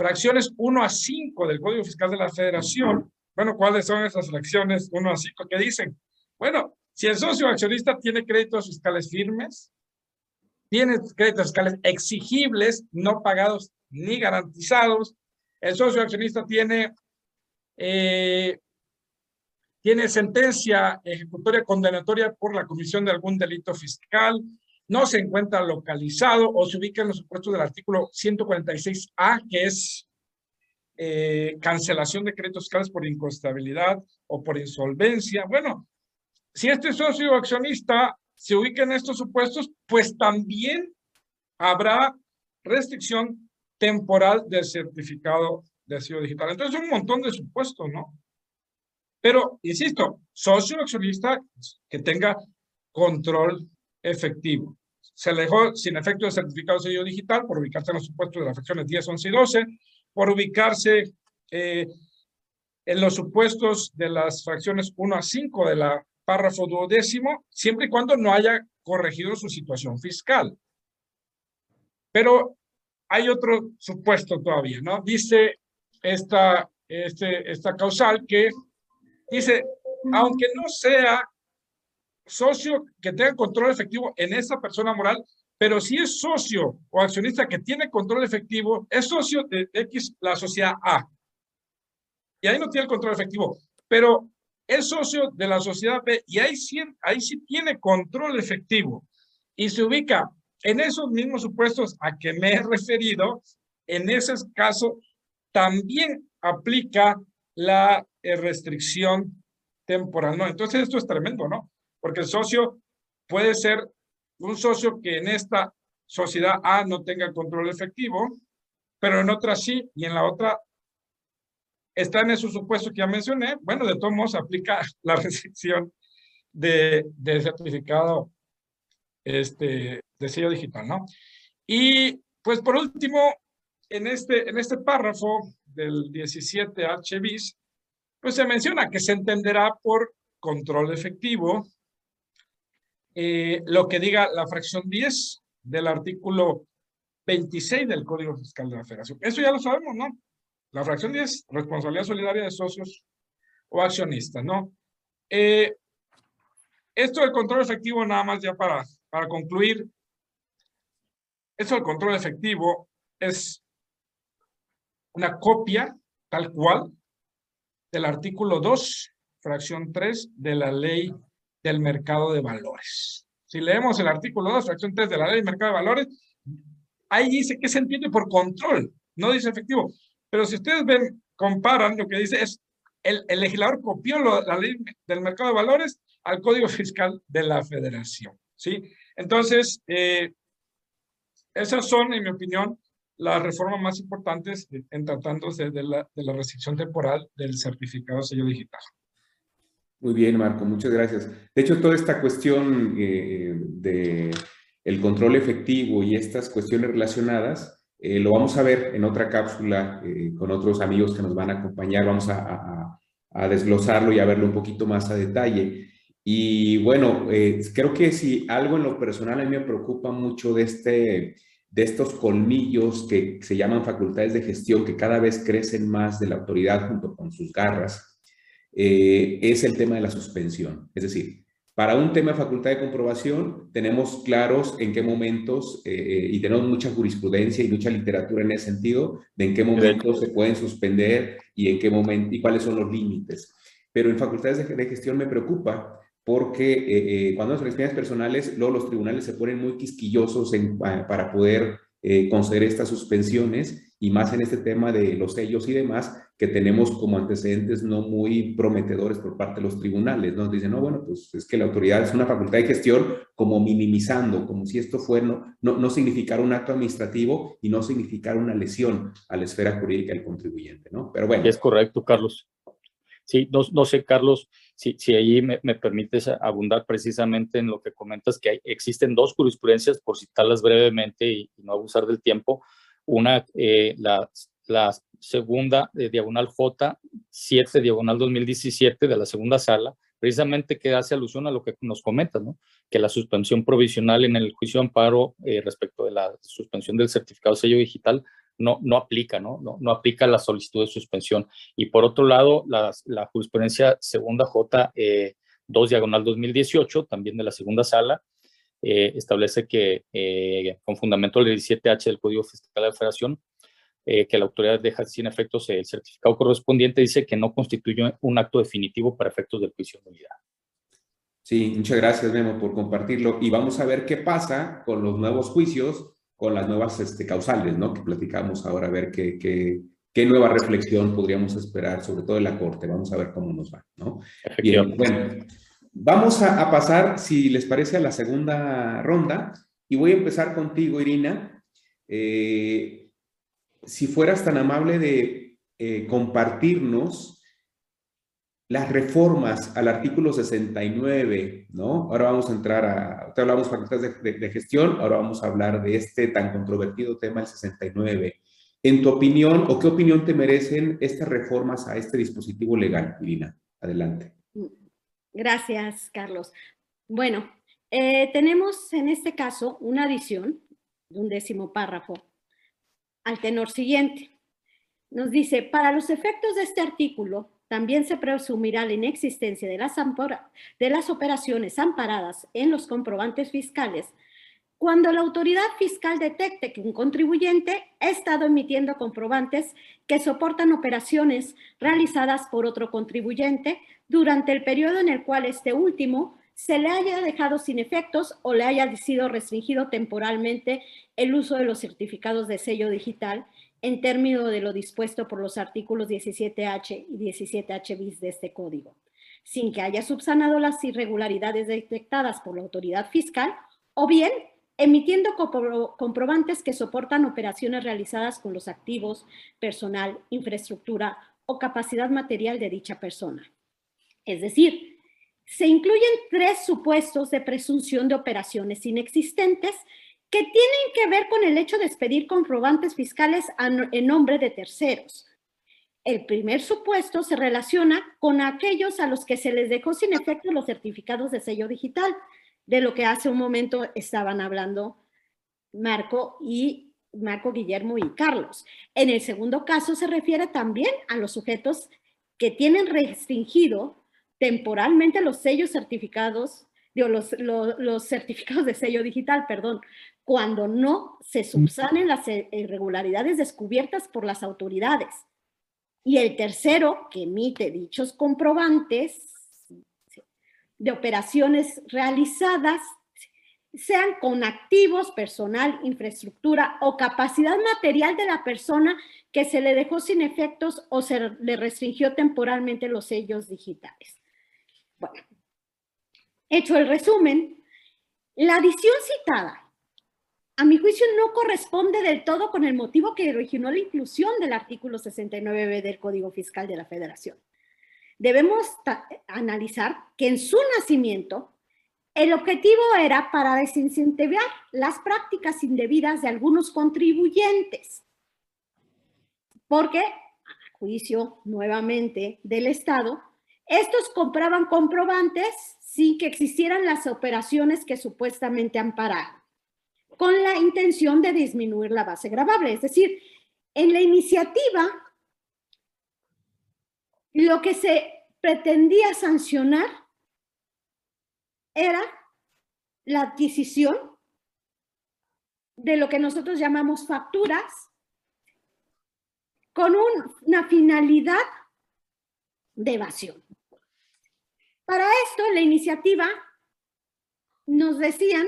fracciones 1 a 5 del Código Fiscal de la Federación. Bueno, ¿cuáles son esas fracciones 1 a 5 que dicen? Bueno, si el socio accionista tiene créditos fiscales firmes, tiene créditos fiscales exigibles, no pagados ni garantizados, el socio accionista tiene, eh, tiene sentencia ejecutoria condenatoria por la comisión de algún delito fiscal, no se encuentra localizado o se ubica en los supuestos del artículo 146A, que es eh, cancelación de créditos fiscales por inconstabilidad o por insolvencia. Bueno, si este socio accionista se ubica en estos supuestos, pues también habrá restricción temporal del certificado de sello digital. Entonces, un montón de supuestos, ¿no? Pero, insisto, socio accionista que tenga control efectivo se le dejó sin efecto de certificado de sello digital por ubicarse en los supuestos de las fracciones 10, 11 y 12, por ubicarse eh, en los supuestos de las fracciones 1 a 5 de la párrafo duodécimo, siempre y cuando no haya corregido su situación fiscal. Pero hay otro supuesto todavía, ¿no? Dice esta, este, esta causal que dice, aunque no sea socio que tenga control efectivo en esa persona moral, pero si es socio o accionista que tiene control efectivo, es socio de X, la sociedad A. Y ahí no tiene control efectivo, pero es socio de la sociedad B y ahí sí, ahí sí tiene control efectivo y se ubica en esos mismos supuestos a que me he referido, en ese caso también aplica la eh, restricción temporal, ¿no? Entonces esto es tremendo, ¿no? Porque el socio puede ser un socio que en esta sociedad A no tenga control efectivo, pero en otra sí, y en la otra está en esos supuestos que ya mencioné, bueno, de todos modos aplica la restricción de, certificado este, de sello digital, ¿no? Y pues por último, en este, en este párrafo del 17H bis, pues se menciona que se entenderá por control efectivo eh, lo que diga la fracción 10 del artículo 26 del Código Fiscal de la Federación. Eso ya lo sabemos, ¿no? La fracción 10, responsabilidad solidaria de socios o accionistas, ¿no? Eh, esto del control efectivo, nada más ya para, para concluir, esto del control efectivo es una copia, tal cual, del artículo 2, fracción 3 de la ley del mercado de valores. Si leemos el artículo 2, fracción 3 de la ley del mercado de valores, ahí dice que se entiende por control, no dice efectivo. Pero si ustedes ven, comparan, lo que dice es, el, el legislador copió la ley del mercado de valores al Código Fiscal de la Federación, ¿sí? Entonces, eh, esas son, en mi opinión, las reformas más importantes en tratándose de la, de la restricción temporal del certificado sello digital. Muy bien, Marco, muchas gracias. De hecho, toda esta cuestión eh, de el control efectivo y estas cuestiones relacionadas, eh, lo vamos a ver en otra cápsula eh, con otros amigos que nos van a acompañar. Vamos a, desglosarlo y a verlo un poquito más a detalle. Y bueno, creo que si algo en lo personal a mí me preocupa mucho de, este, de estos colmillos que se llaman facultades de gestión, que cada vez crecen más de la autoridad junto con sus garras, es el tema de la suspensión. Es decir, para un tema de facultad de comprobación, tenemos claros en qué momentos, y tenemos mucha jurisprudencia y mucha literatura en ese sentido, de en qué momentos se pueden suspender y en qué momento y cuáles son los límites. Pero en facultades de, gestión me preocupa porque eh, eh, cuando son experiencias personales, luego los tribunales se ponen muy quisquillosos para poder eh, conceder estas suspensiones y más en este tema de los sellos y demás que tenemos como antecedentes no muy prometedores por parte de los tribunales, ¿no? Dicen, no, bueno, pues es que la autoridad es una facultad de gestión como minimizando, como si esto fuera, no, no, no significara un acto administrativo y no significara una lesión a la esfera jurídica del contribuyente, ¿no? Pero bueno. Es correcto, Carlos. Sí, no, no sé, Carlos, si, si ahí me, me, permites abundar precisamente en lo que comentas, que hay, existen dos jurisprudencias, por citarlas brevemente y, no abusar del tiempo. Una, eh, la, la, segunda de diagonal J, 7 diagonal 2017 de la segunda sala, precisamente que hace alusión a lo que nos comentas, ¿no? que la suspensión provisional en el juicio de amparo eh, respecto de la suspensión del certificado sello digital no, no aplica, ¿no? ¿no? No aplica la solicitud de suspensión. Y por otro lado, la, la jurisprudencia segunda J, 2 eh, diagonal 2018, también de la segunda sala, eh, establece que eh, con fundamento del 17H del Código Fiscal de la Federación, que la autoridad deja sin efectos el certificado correspondiente, dice que no constituye un acto definitivo para efectos del juicio de unidad. Sí, muchas gracias, Memo, por compartirlo. Y vamos a ver qué pasa con los nuevos juicios con las nuevas este, causales, ¿no? Que platicamos ahora, a ver qué, qué, qué, nueva reflexión podríamos esperar, sobre todo en la Corte. Vamos a ver cómo nos va, ¿no? Bien, bueno, vamos a, pasar, si les parece, a la segunda ronda. Y voy a empezar contigo, Irina. Eh, si fueras tan amable de eh, compartirnos las reformas al artículo 69, ¿no? Ahora vamos a entrar a, te hablamos de, de, gestión, ahora vamos a hablar de este tan controvertido tema, el 69. En tu opinión, o qué opinión te merecen estas reformas a este dispositivo legal, Irina? Adelante. Gracias, Carlos. Bueno, eh, tenemos en este caso una adición de un décimo párrafo al tenor siguiente. Nos dice, para los efectos de este artículo, también se presumirá la inexistencia de las, de las operaciones amparadas en los comprobantes fiscales cuando la autoridad fiscal detecte que un contribuyente ha estado emitiendo comprobantes que soportan operaciones realizadas por otro contribuyente durante el periodo en el cual este último se le haya dejado sin efectos o le haya sido restringido temporalmente el uso de los certificados de sello digital en términos de lo dispuesto por los artículos 17H y 17H bis de este código, sin que haya subsanado las irregularidades detectadas por la autoridad fiscal, o bien emitiendo comprobantes que soportan operaciones realizadas con los activos, personal, infraestructura o capacidad material de dicha persona. Es decir, se incluyen tres supuestos de presunción de operaciones inexistentes que tienen que ver con el hecho de expedir comprobantes fiscales en nombre de terceros. El primer supuesto se relaciona con aquellos a los que se les dejó sin efecto los certificados de sello digital, de lo que hace un momento estaban hablando Marco y Marco, Guillermo y Carlos. En el segundo caso se refiere también a los sujetos que tienen restringido temporalmente los sellos certificados, digo, los, los certificados de sello digital, perdón, cuando no se subsanen las irregularidades descubiertas por las autoridades. Y el tercero, que emite dichos comprobantes de operaciones realizadas, sean con activos, personal, infraestructura o capacidad material de la persona que se le dejó sin efectos o se le restringió temporalmente los sellos digitales. Bueno, hecho el resumen, la adición citada a mi juicio no corresponde del todo con el motivo que originó la inclusión del artículo 69b del Código Fiscal de la Federación. Debemos analizar que en su nacimiento el objetivo era para desincentivar las prácticas indebidas de algunos contribuyentes, porque, a juicio nuevamente del Estado, estos compraban comprobantes sin que existieran las operaciones que supuestamente amparaban con la intención de disminuir la base gravable. Es decir, en la iniciativa, lo que se pretendía sancionar era la adquisición de lo que nosotros llamamos facturas con una finalidad de evasión. Para esto, la iniciativa nos decían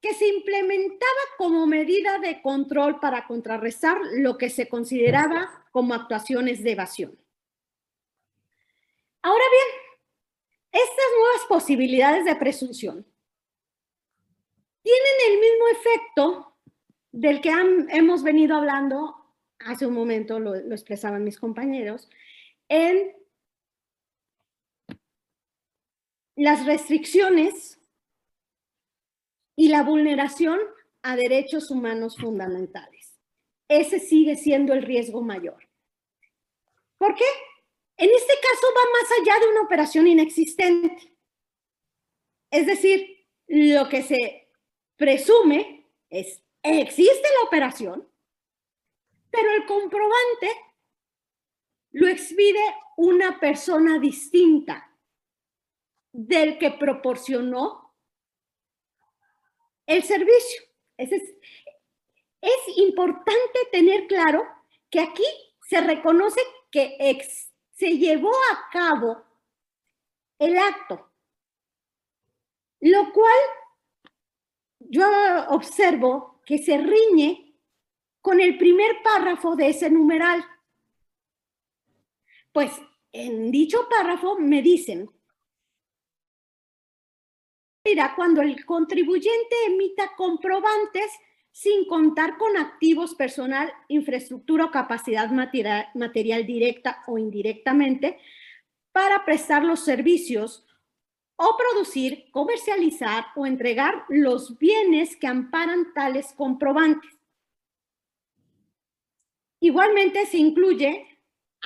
que se implementaba como medida de control para contrarrestar lo que se consideraba como actuaciones de evasión. Ahora bien, estas nuevas posibilidades de presunción tienen el mismo efecto del que hemos venido hablando hace un momento, lo, lo expresaban mis compañeros, en las restricciones y la vulneración a derechos humanos fundamentales. Ese sigue siendo el riesgo mayor. ¿Por qué? En este caso va más allá de una operación inexistente. Es decir, lo que se presume es, existe la operación, pero el comprobante lo expide una persona distinta del que proporcionó el servicio. Es, es, importante tener claro que aquí se reconoce que se llevó a cabo el acto, lo cual yo observo que se riñe con el primer párrafo de ese numeral. Pues en dicho párrafo me dicen cuando el contribuyente emita comprobantes sin contar con activos personal, infraestructura o capacidad material, material directa o indirectamente para prestar los servicios o producir, comercializar o entregar los bienes que amparan tales comprobantes. Igualmente se incluye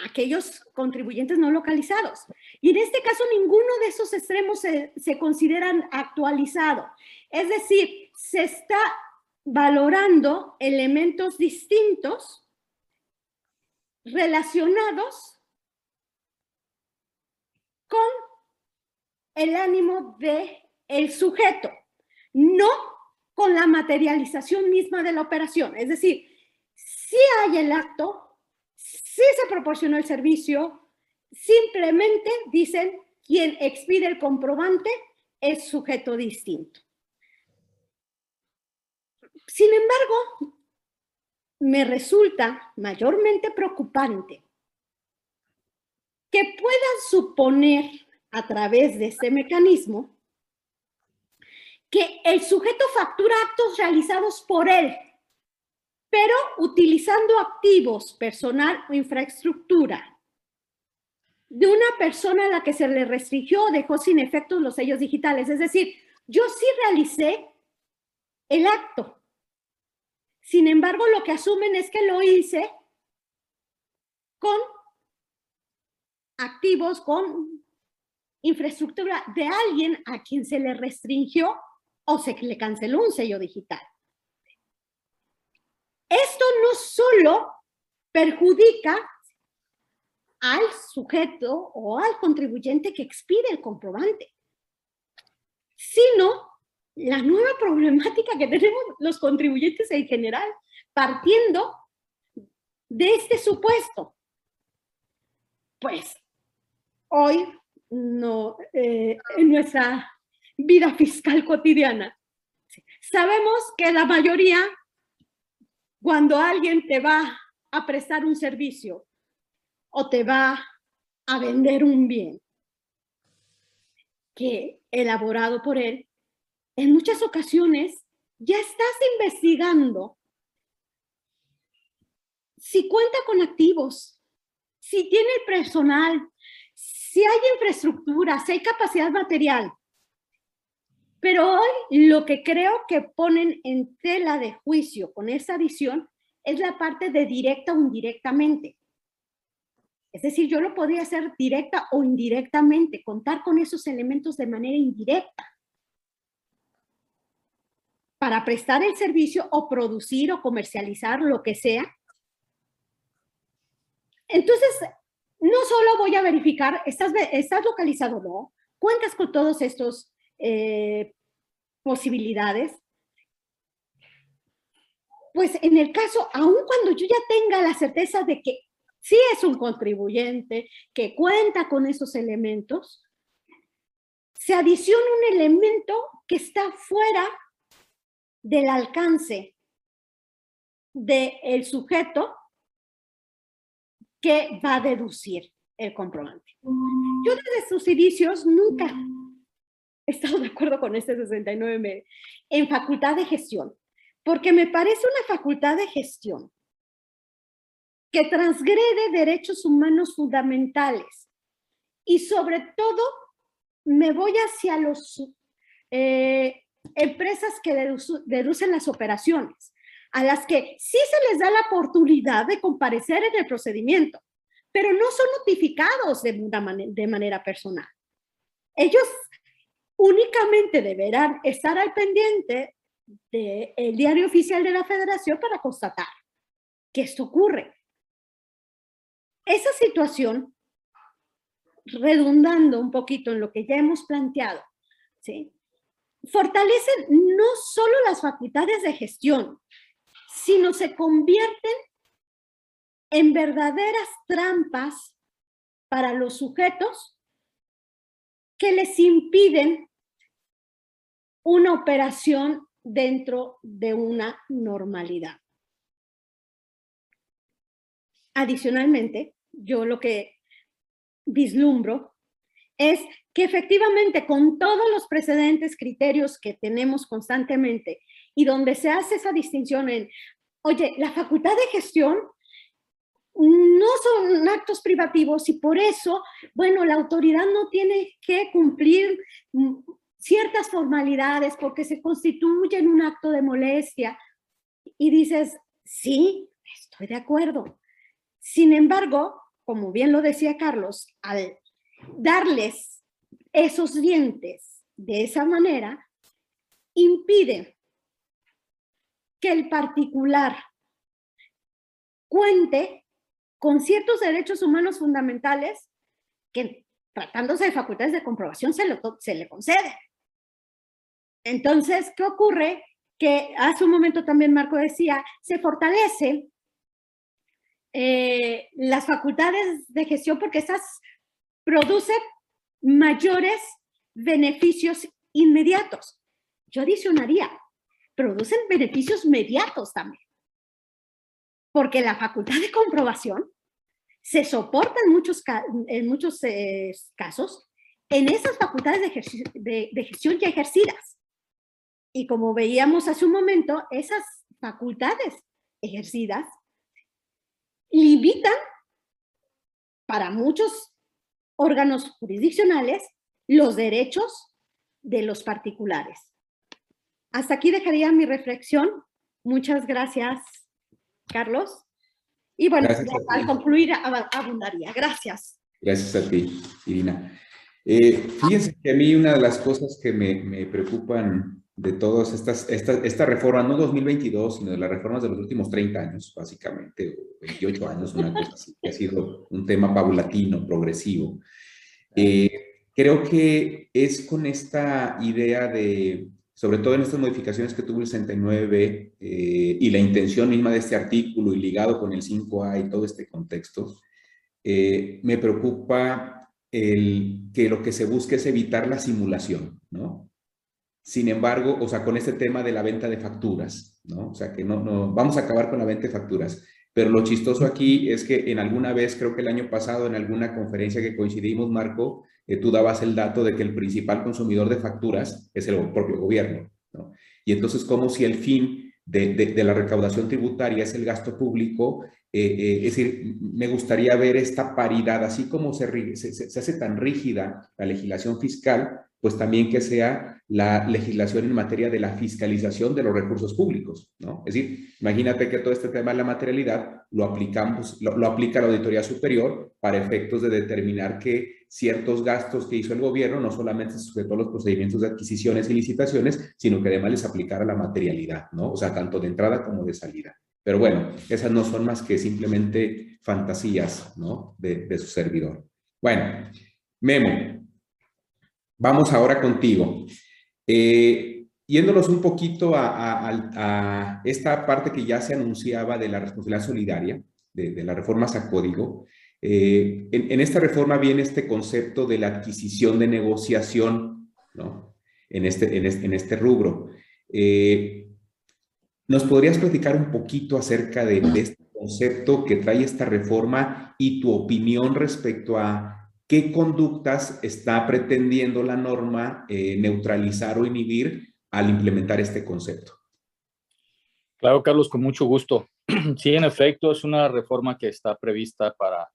aquellos contribuyentes no localizados. Y en este caso, ninguno de esos extremos se, se consideran actualizado. Es decir, se está valorando elementos distintos relacionados con el ánimo de el sujeto, no con la materialización misma de la operación. Es decir, si hay el acto, si se proporcionó el servicio, simplemente dicen quien expide el comprobante es sujeto distinto. Sin embargo, me resulta mayormente preocupante que puedan suponer a través de este mecanismo que el sujeto factura actos realizados por él pero utilizando activos, personal o infraestructura de una persona a la que se le restringió o dejó sin efectos los sellos digitales. Es decir, yo sí realicé el acto. Sin embargo, lo que asumen es que lo hice con activos, con infraestructura de alguien a quien se le restringió o se le canceló un sello digital. Esto no solo perjudica al sujeto o al contribuyente que expide el comprobante, sino la nueva problemática que tenemos los contribuyentes en general, partiendo de este supuesto. Pues hoy eh, en nuestra vida fiscal cotidiana, sabemos que la mayoría cuando alguien te va a prestar un servicio o te va a vender un bien que elaborado por él, en muchas ocasiones ya estás investigando si cuenta con activos, si tiene personal, si hay infraestructura, si hay capacidad material. Pero hoy lo que creo que ponen en tela de juicio con esa adición es la parte de directa o indirectamente. Es decir, yo lo podría hacer directa o indirectamente, contar con esos elementos de manera indirecta para prestar el servicio o producir o comercializar lo que sea. Entonces, no solo voy a verificar, ¿estás, localizado o no? ¿Cuentas con todos estos eh, posibilidades? Pues en el caso, aun cuando yo ya tenga la certeza de que sí es un contribuyente, que cuenta con esos elementos, se adiciona un elemento que está fuera del alcance del sujeto que va a deducir el comprobante. Yo desde sus inicios nunca he estado de acuerdo con este 69 en facultad de gestión, porque me parece una facultad de gestión que transgrede derechos humanos fundamentales y sobre todo me voy hacia los eh, empresas que deducen las operaciones, a las que sí se les da la oportunidad de comparecer en el procedimiento, pero no son notificados de, de manera personal. Ellos únicamente deberán estar al pendiente del diario oficial de la federación para constatar que esto ocurre. Esa situación, redundando un poquito en lo que ya hemos planteado, ¿sí? fortalecen no solo las facultades de gestión, sino se convierten en verdaderas trampas para los sujetos que les impiden una operación dentro de una normalidad. Adicionalmente, yo lo que vislumbro es que efectivamente con todos los precedentes, criterios que tenemos constantemente y donde se hace esa distinción en, oye, la facultad de gestión no son actos privativos y por eso, bueno, la autoridad no tiene que cumplir ciertas formalidades porque se constituye en un acto de molestia. Y dices, sí, estoy de acuerdo. Sin embargo, como bien lo decía Carlos, al darles esos dientes de esa manera, impide que el particular cuente con ciertos derechos humanos fundamentales que tratándose de facultades de comprobación se, se le concede. Entonces, ¿qué ocurre? Que hace un momento también Marco decía, se fortalece eh, las facultades de gestión porque esas producen mayores beneficios inmediatos. Yo adicionaría, producen beneficios mediatos también. Porque la facultad de comprobación se soporta en muchos, en muchos eh, casos en esas facultades de, de gestión ya ejercidas. Y como veíamos hace un momento, esas facultades ejercidas limitan para muchos órganos jurisdiccionales los derechos de los particulares. Hasta aquí dejaría mi reflexión. Muchas gracias, Carlos. Y bueno, al concluir abundaría. Gracias. Gracias a ti, Irina. Eh, fíjense que a mí una de las cosas que me, me preocupan de todas estas, esta, esta reforma, no 2022, sino de las reformas de los últimos 30 años, básicamente, 28 años, una cosa así, que ha sido un tema paulatino, progresivo. Eh, creo que es con esta idea de, sobre todo en estas modificaciones que tuvo el 69 eh, y la intención misma de este artículo y ligado con el 5A y todo este contexto, eh, me preocupa el, que lo que se busque es evitar la simulación, ¿no? Sin embargo, o sea, con este tema de la venta de facturas, ¿no? O sea, que no, no, vamos a acabar con la venta de facturas. Pero lo chistoso aquí es que en alguna vez, creo que el año pasado, en alguna conferencia que coincidimos, Marco, eh, tú dabas el dato de que el principal consumidor de facturas es el propio gobierno, ¿no? Y entonces, como si el fin de, de, la recaudación tributaria es el gasto público, eh, eh, es decir, me gustaría ver esta paridad, así como se, se, se hace tan rígida la legislación fiscal, pues también que sea la legislación en materia de la fiscalización de los recursos públicos, ¿no? Es decir, imagínate que todo este tema de la materialidad lo aplicamos, lo, aplica la Auditoría Superior para efectos de determinar que ciertos gastos que hizo el gobierno no solamente se sujetó a los procedimientos de adquisiciones y licitaciones, sino que además les aplicara la materialidad, ¿no? O sea, tanto de entrada como de salida. Pero bueno, esas no son más que simplemente fantasías, ¿no? De, de su servidor. Bueno, Memo, vamos ahora contigo. Eh, yéndonos un poquito a, esta parte que ya se anunciaba de la responsabilidad solidaria, de, las reformas a código, eh, en, esta reforma viene este concepto de la adquisición de negociación, ¿no? En este, en este, en este rubro. Eh, ¿Nos podrías platicar un poquito acerca de, este concepto que trae esta reforma y tu opinión respecto a qué conductas está pretendiendo la norma eh, neutralizar o inhibir al implementar este concepto? Claro, Carlos, con mucho gusto. Sí, en efecto, es una reforma que está prevista para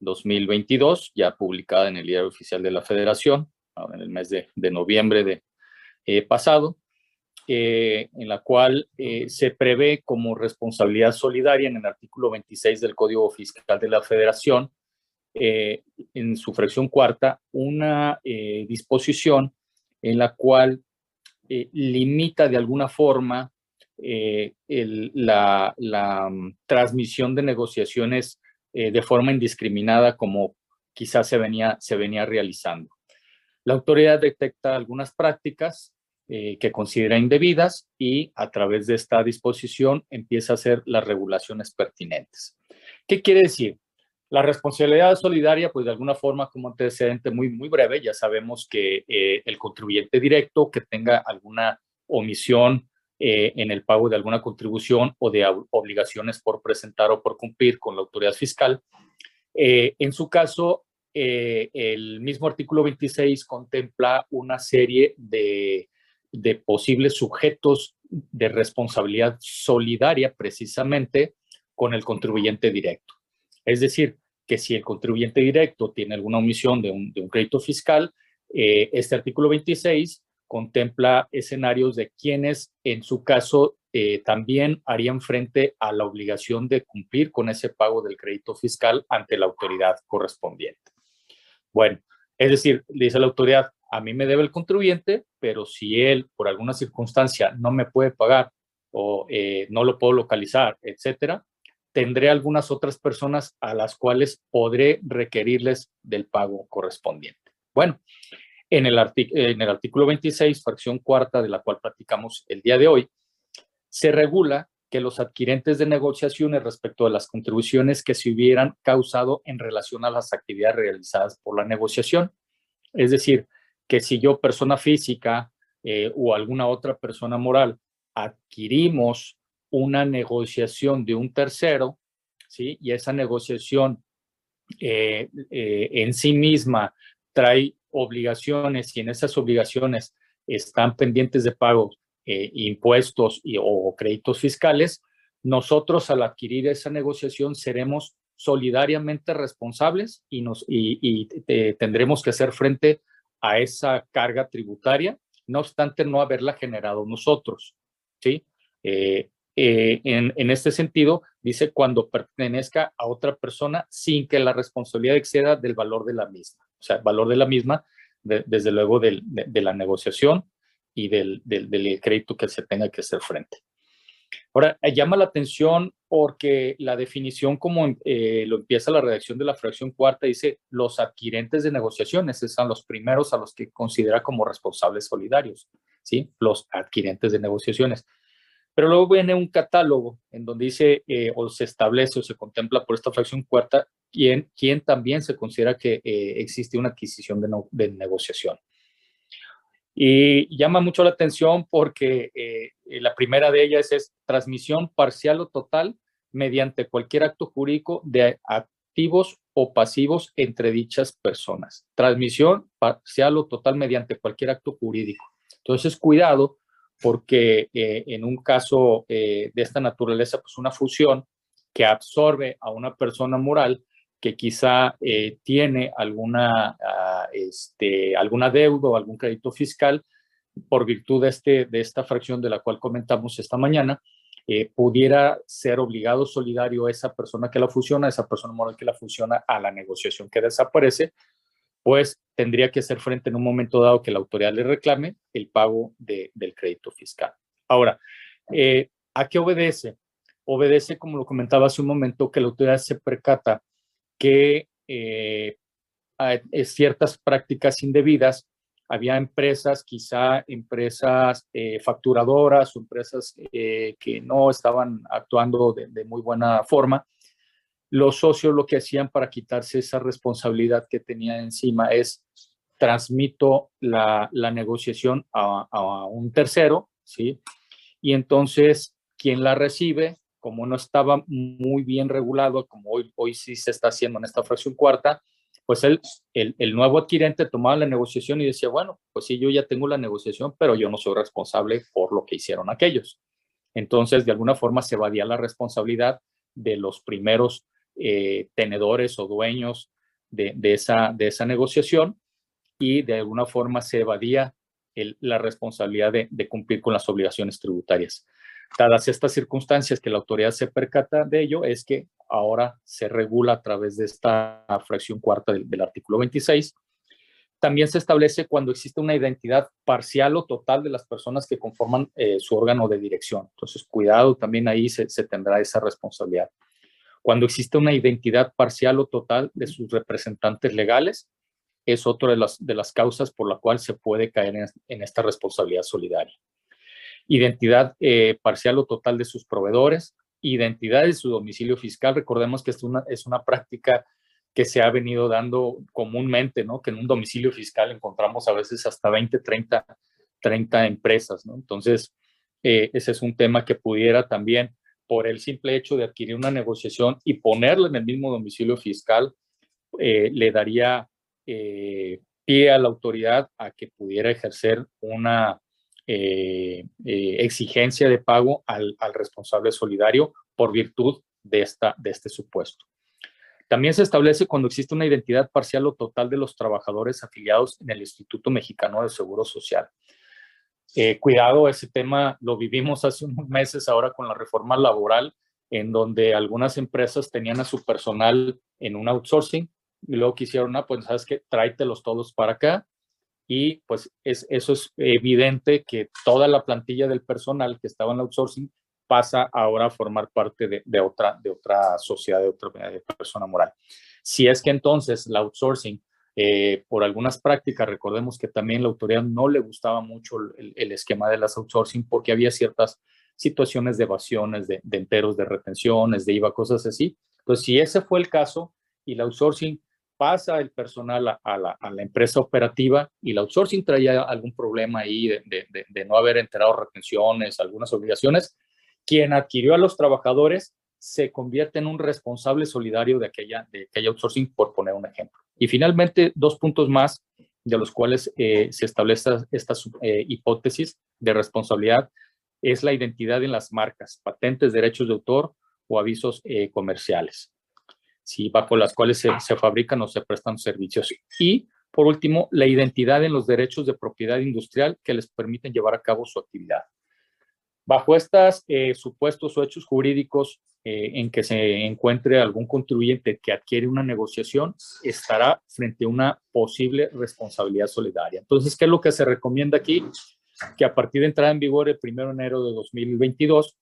2022, ya publicada en el Diario Oficial de la Federación, en el mes de, noviembre de eh, pasado, eh, en la cual se prevé como responsabilidad solidaria en el artículo 26 del Código Fiscal de la Federación, en su fracción cuarta, una disposición en la cual limita de alguna forma la, mm, transmisión de negociaciones eh, de forma indiscriminada como quizás se venía, realizando. La autoridad detecta algunas prácticas eh, que considera indebidas y a través de esta disposición empieza a hacer las regulaciones pertinentes. ¿Qué quiere decir? La responsabilidad solidaria, pues de alguna forma como antecedente muy, muy breve, ya sabemos que eh, el contribuyente directo que tenga alguna omisión eh, en el pago de alguna contribución o de obligaciones por presentar o por cumplir con la autoridad fiscal. Eh, en su caso, el mismo artículo 26 contempla una serie de, de posibles sujetos de responsabilidad solidaria precisamente con el contribuyente directo. Es decir, que si el contribuyente directo tiene alguna omisión de un, crédito fiscal, este artículo 26 contempla escenarios de quienes en su caso eh, también harían frente a la obligación de cumplir con ese pago del crédito fiscal ante la autoridad correspondiente. Bueno, es decir, dice la autoridad, a mí me debe el contribuyente, pero si él por alguna circunstancia no me puede pagar o eh, no lo puedo localizar, etcétera, tendré algunas otras personas a las cuales podré requerirles del pago correspondiente. Bueno, en el, artículo 26, fracción cuarta, de la cual platicamos el día de hoy, se regula que los adquirentes de negociaciones respecto a las contribuciones que se hubieran causado en relación a las actividades realizadas por la negociación. Es decir, que si yo, persona física eh, o alguna otra persona moral, adquirimos una negociación de un tercero, ¿sí? y esa negociación eh, eh, en sí misma trae obligaciones y en esas obligaciones están pendientes de pago eh, impuestos y, o créditos fiscales, nosotros al adquirir esa negociación seremos solidariamente responsables y, nos, y, tendremos que hacer frente a esa carga tributaria, no obstante no haberla generado nosotros. ¿sí? Eh, en, este sentido, dice cuando pertenezca a otra persona sin que la responsabilidad exceda del valor de la misma o sea, valor de la misma, desde luego de, la negociación y del, crédito que se tenga que hacer frente. Ahora, eh, llama la atención porque la definición como eh, lo empieza la redacción de la fracción cuarta dice los adquirentes de negociaciones, esos son los primeros a los que considera como responsables solidarios, ¿sí? Los adquirentes de negociaciones. Pero luego viene un catálogo en donde dice eh, o se establece o se contempla por esta fracción cuarta quién, quién también se considera que eh, existe una adquisición de, de, negociación. Y llama mucho la atención porque eh, la primera de ellas es transmisión parcial o total mediante cualquier acto jurídico de activos o pasivos entre dichas personas. Transmisión parcial o total mediante cualquier acto jurídico. Entonces, cuidado porque eh, en un caso eh, de esta naturaleza, pues una fusión que absorbe a una persona moral que quizá eh, tiene alguna, ah, este, alguna deuda o algún crédito fiscal por virtud de, este, de esta fracción de la cual comentamos esta mañana, pudiera ser obligado solidario a esa persona que la fusiona, esa persona moral que la fusiona a la negociación que desaparece, pues tendría que hacer frente en un momento dado que la autoridad le reclame el pago del crédito fiscal. Ahora, eh, ¿a qué obedece? Obedece, como lo comentaba hace un momento, que la autoridad se percata que eh, ciertas prácticas indebidas. Había empresas, quizá empresas facturadoras o empresas que no estaban actuando de, muy buena forma. Los socios lo que hacían para quitarse esa responsabilidad que tenían encima es transmito la, negociación a, a, un tercero, ¿sí? Y entonces quien la recibe como no estaba muy bien regulado, como hoy, hoy sí se está haciendo en esta fracción cuarta, pues el, el, nuevo adquirente tomaba la negociación y decía, bueno, pues sí, yo ya tengo la negociación, pero yo no soy responsable por lo que hicieron aquellos. Entonces, de alguna forma se evadía la responsabilidad de los primeros eh, tenedores o dueños de, esa, de esa negociación y de alguna forma se evadía la responsabilidad de, de cumplir con las obligaciones tributarias. Dadas estas circunstancias que la autoridad se percata de ello, es que ahora se regula a través de esta fracción cuarta del, artículo 26. También se establece cuando existe una identidad parcial o total de las personas que conforman eh, su órgano de dirección. Entonces, cuidado, también ahí se, tendrá esa responsabilidad. Cuando existe una identidad parcial o total de sus representantes legales, es otra de las, de las causas por la cual se puede caer en esta responsabilidad solidaria identidad eh, parcial o total de sus proveedores, identidad de su domicilio fiscal. Recordemos que es una, es una práctica que se ha venido dando comúnmente, ¿no? Que en un domicilio fiscal encontramos a veces hasta 20, 30, 30 empresas, ¿no? Entonces, eh, ese es un tema que pudiera también, por el simple hecho de adquirir una negociación y ponerla en el mismo domicilio fiscal, eh, le daría pie a la autoridad a que pudiera ejercer una eh, eh, exigencia de pago al, responsable solidario por virtud de, esta, de este supuesto. También se establece cuando existe una identidad parcial o total de los trabajadores afiliados en el Instituto Mexicano de Seguro Social. Eh, cuidado, ese tema lo vivimos hace unos meses ahora con la reforma laboral, en donde algunas empresas tenían a su personal en un outsourcing y luego quisieron, ah, pues sabes que tráetelos todos para acá y pues es, eso es evidente que toda la plantilla del personal que estaba en outsourcing pasa ahora a formar parte de, otra, de otra sociedad, de otra persona moral. Si es que entonces la outsourcing, eh, por algunas prácticas, recordemos que también la autoridad no le gustaba mucho el, esquema de las outsourcing porque había ciertas situaciones de evasiones, de, de enteros, de retenciones, de IVA, cosas así. Entonces, si ese fue el caso y la outsourcing pasa el personal a, la, empresa operativa y la outsourcing traía algún problema ahí de, no haber enterado retenciones, algunas obligaciones, quien adquirió a los trabajadores se convierte en un responsable solidario de aquella, de aquella outsourcing, por poner un ejemplo. Y finalmente, dos puntos más de los cuales eh, se establece esta eh, hipótesis de responsabilidad es la identidad en las marcas, patentes, derechos de autor o avisos eh, comerciales si bajo las cuales se, fabrican o se prestan servicios. Y, por último, la identidad en los derechos de propiedad industrial que les permiten llevar a cabo su actividad. Bajo estos supuestos o hechos jurídicos eh, en que se encuentre algún contribuyente que adquiere una negociación, estará frente a una posible responsabilidad solidaria. Entonces, ¿qué es lo que se recomienda aquí? Que a partir de entrada en vigor el 1 de enero de 2022,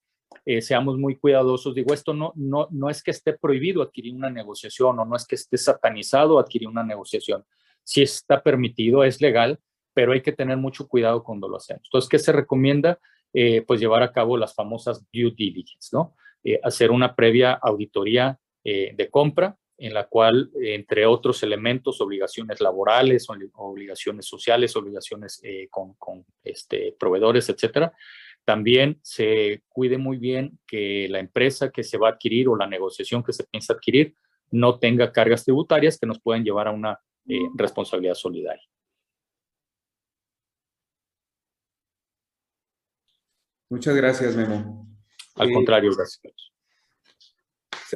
eh, seamos muy cuidadosos. Digo, esto no, no, no es que esté prohibido adquirir una negociación o no es que esté satanizado adquirir una negociación. Si está permitido, es legal, pero hay que tener mucho cuidado cuando lo hacemos. Entonces, ¿qué se recomienda? Eh, pues llevar a cabo las famosas due diligence, ¿no? Eh, hacer una previa auditoría de compra en la cual, entre otros elementos, obligaciones laborales, obligaciones sociales, obligaciones con, con este, proveedores, etcétera, también se cuide muy bien que la empresa que se va a adquirir o la negociación que se piensa adquirir no tenga cargas tributarias que nos pueden llevar a una eh, responsabilidad solidaria. Muchas gracias, Memo. Al eh, contrario, gracias.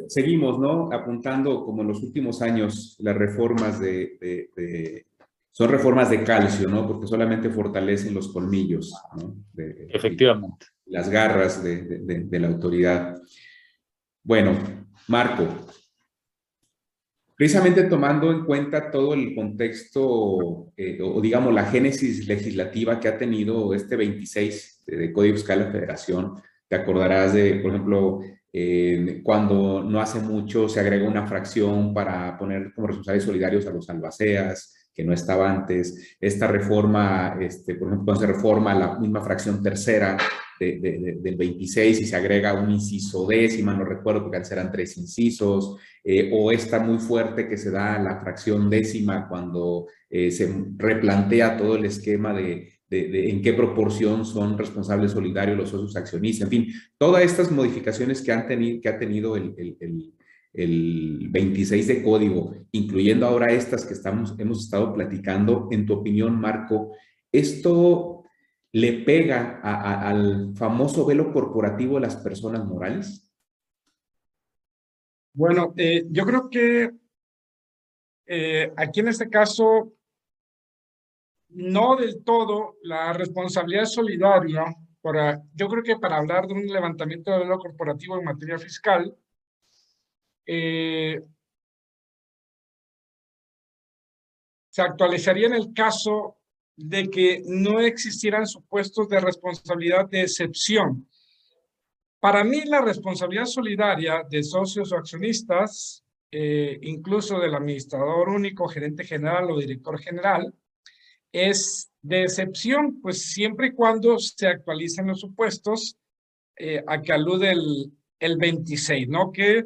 Seguimos, ¿no? Apuntando, como en los últimos años, las reformas de son reformas de calcio, ¿no? Porque solamente fortalecen los colmillos, ¿no? Efectivamente. Las garras de, la autoridad. Bueno, Marco, precisamente tomando en cuenta todo el contexto, eh, o digamos la génesis legislativa que ha tenido este 26 de, Código Fiscal de la Federación, te acordarás de, por ejemplo, cuando no hace mucho se agrega una fracción para poner como responsables solidarios a los albaceas, que no estaba antes. Esta reforma, este, por ejemplo, cuando se reforma la misma fracción tercera del 26 y se agrega un inciso décima, no recuerdo porque antes eran tres incisos, eh, o esta muy fuerte que se da la fracción décima cuando eh, se replantea todo el esquema de, de, en qué proporción son responsables solidarios los socios accionistas, en fin, todas estas modificaciones que, han tenido, ha tenido el, 26 de código, incluyendo ahora estas que estamos, hemos estado platicando, en tu opinión, Marco, ¿esto le pega al famoso velo corporativo de las personas morales? Bueno, eh, yo creo que eh, aquí en este caso no del todo la responsabilidad solidaria, para, yo creo que para hablar de un levantamiento de lo corporativo en materia fiscal, eh, se actualizaría en el caso de que no existieran supuestos de responsabilidad de excepción. Para mí, la responsabilidad solidaria de socios o accionistas, eh, incluso del administrador único, gerente general o director general, es de excepción, pues siempre y cuando se actualicen los supuestos eh, a que alude el, el 26, ¿no? Que,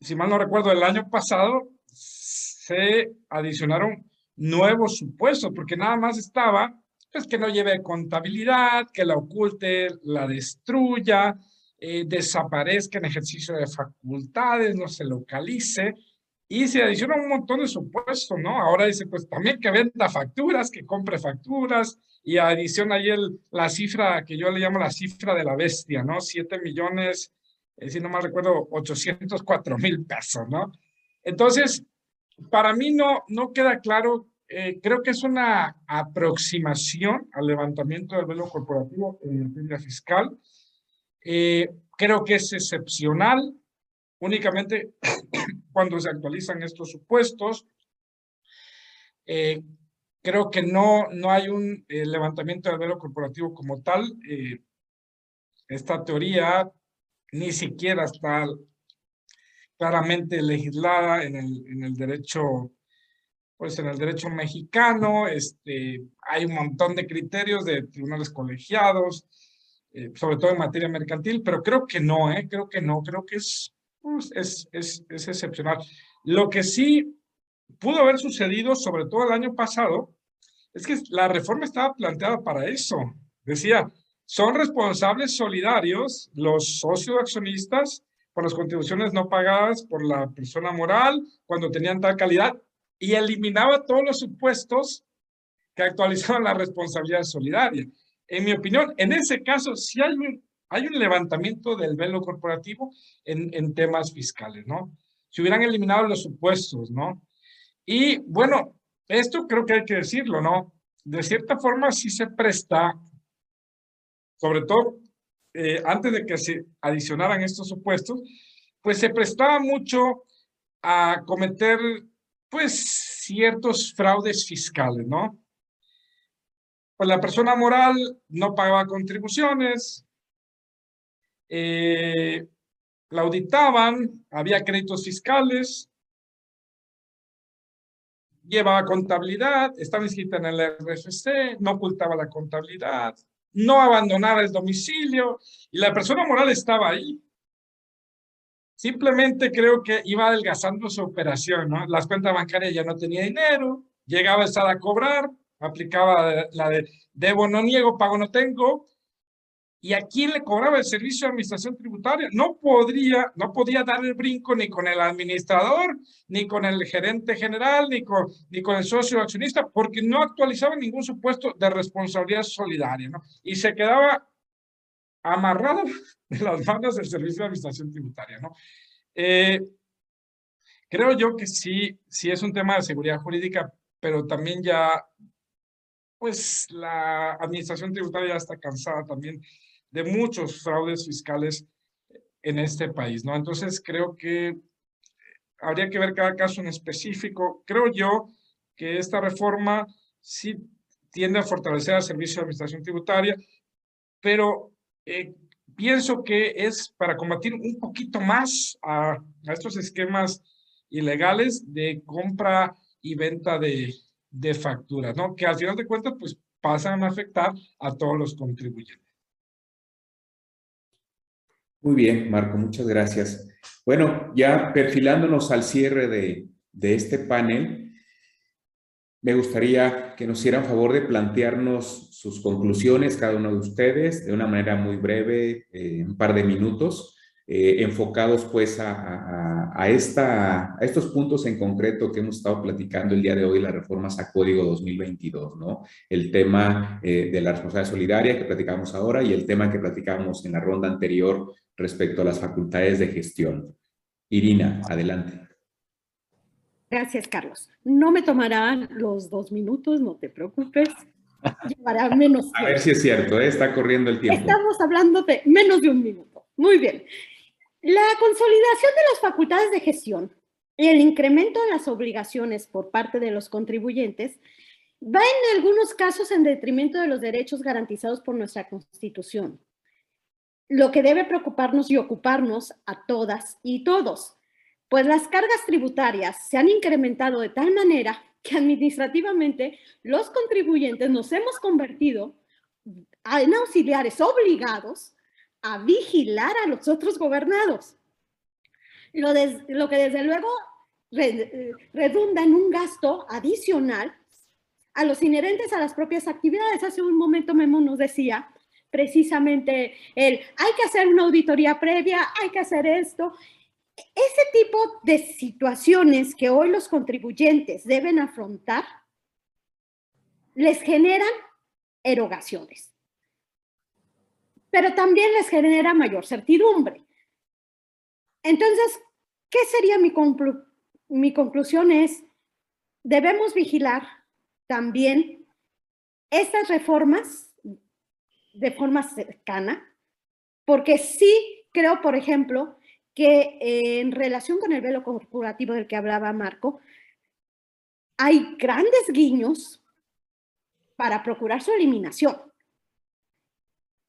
si mal no recuerdo, el año pasado se adicionaron nuevos supuestos, porque nada más estaba, pues que no lleve contabilidad, que la oculte, la destruya, eh, desaparezca en ejercicio de facultades, no se localice, y se adiciona un montón de supuestos, ¿no? Ahora dice, pues también que venda facturas, que compre facturas, y adiciona ahí el, la cifra que yo le llamo la cifra de la bestia, ¿no? Siete millones, eh, si no mal recuerdo, 804 mil pesos, ¿no? Entonces, para mí no, no queda claro, eh, creo que es una aproximación al levantamiento del velo corporativo en materia fiscal. Eh, creo que es excepcional, únicamente cuando se actualizan estos supuestos. Eh, creo que no, no hay un eh, levantamiento del velo corporativo como tal. Eh, esta teoría ni siquiera está claramente legislada en el, en el derecho pues en el derecho mexicano, este, hay un montón de criterios de tribunales colegiados, sobre todo en materia mercantil, pero creo que no, ¿eh? creo que no, creo que es es, es, es excepcional. Lo que sí pudo haber sucedido, sobre todo el año pasado, es que la reforma estaba planteada para eso. Decía, son responsables solidarios los socios accionistas por las contribuciones no pagadas por la persona moral cuando tenían tal calidad y eliminaba todos los supuestos que actualizaban la responsabilidad solidaria. En mi opinión, en ese caso, sí hay un hay un levantamiento del velo corporativo en, en temas fiscales, ¿no? Se hubieran eliminado los supuestos, ¿no? Y bueno, esto creo que hay que decirlo, ¿no? De cierta forma sí se presta, sobre todo eh, antes de que se adicionaran estos supuestos, pues se prestaba mucho a cometer, pues, ciertos fraudes fiscales, ¿no? Pues la persona moral no pagaba contribuciones, eh, la auditaban, había créditos fiscales, llevaba contabilidad, estaba inscrita en el RFC, no ocultaba la contabilidad, no abandonaba el domicilio y la persona moral estaba ahí. Simplemente creo que iba adelgazando su operación, ¿no? Las cuentas bancarias ya no tenía dinero, llegaba a estar a cobrar, aplicaba la de debo no niego, pago no tengo, ¿Y a quién le cobraba el servicio de administración tributaria? No podría, no podía dar el brinco ni con el administrador, ni con el gerente general, ni con, ni con el socio accionista, porque no actualizaba ningún supuesto de responsabilidad solidaria, ¿no? Y se quedaba amarrado de las manos del servicio de administración tributaria, ¿no? Eh, creo yo que sí, sí es un tema de seguridad jurídica, pero también ya, pues la administración tributaria ya está cansada también de muchos fraudes fiscales en este país, ¿no? Entonces creo que habría que ver cada caso en específico. Creo yo que esta reforma sí tiende a fortalecer al servicio de administración tributaria, pero eh, pienso que es para combatir un poquito más a, a estos esquemas ilegales de compra y venta de, de facturas, ¿no? Que al final de cuentas, pues pasan a afectar a todos los contribuyentes. Muy bien, Marco, muchas gracias. Bueno, ya perfilándonos al cierre de, este panel, me gustaría que nos hicieran favor de plantearnos sus conclusiones, cada uno de ustedes, de una manera muy breve, eh, un par de minutos, eh, enfocados pues a, a, esta, a estos puntos en concreto que hemos estado platicando el día de hoy, las reformas a Código 2022, ¿no? El tema eh, de la responsabilidad solidaria que platicamos ahora y el tema que platicamos en la ronda anterior respecto a las facultades de gestión. Irina, adelante. Gracias, Carlos. No me tomarán los dos minutos, no te preocupes. Llevará menos tiempo. A ver si es cierto, ¿eh? está corriendo el tiempo. Estamos hablando de menos de un minuto. Muy bien. La consolidación de las facultades de gestión y el incremento de las obligaciones por parte de los contribuyentes va en algunos casos en detrimento de los derechos garantizados por nuestra Constitución. Lo que debe preocuparnos y ocuparnos a todas y todos pues las cargas tributarias se han incrementado de tal manera que administrativamente los contribuyentes nos hemos convertido en auxiliares obligados a vigilar a los otros gobernados. Lo, lo que desde luego redunda en un gasto adicional a los inherentes a las propias actividades. Hace un momento Memo nos decía precisamente el hay que hacer una auditoría previa, hay que hacer esto, ese tipo de situaciones que hoy los contribuyentes deben afrontar les generan erogaciones, pero también les genera mayor certidumbre. Entonces, ¿qué sería mi, mi conclusión? Es, debemos vigilar también estas reformas de forma cercana, porque sí creo, por ejemplo, que en relación con el velo corporativo del que hablaba Marco, hay grandes guiños para procurar su eliminación.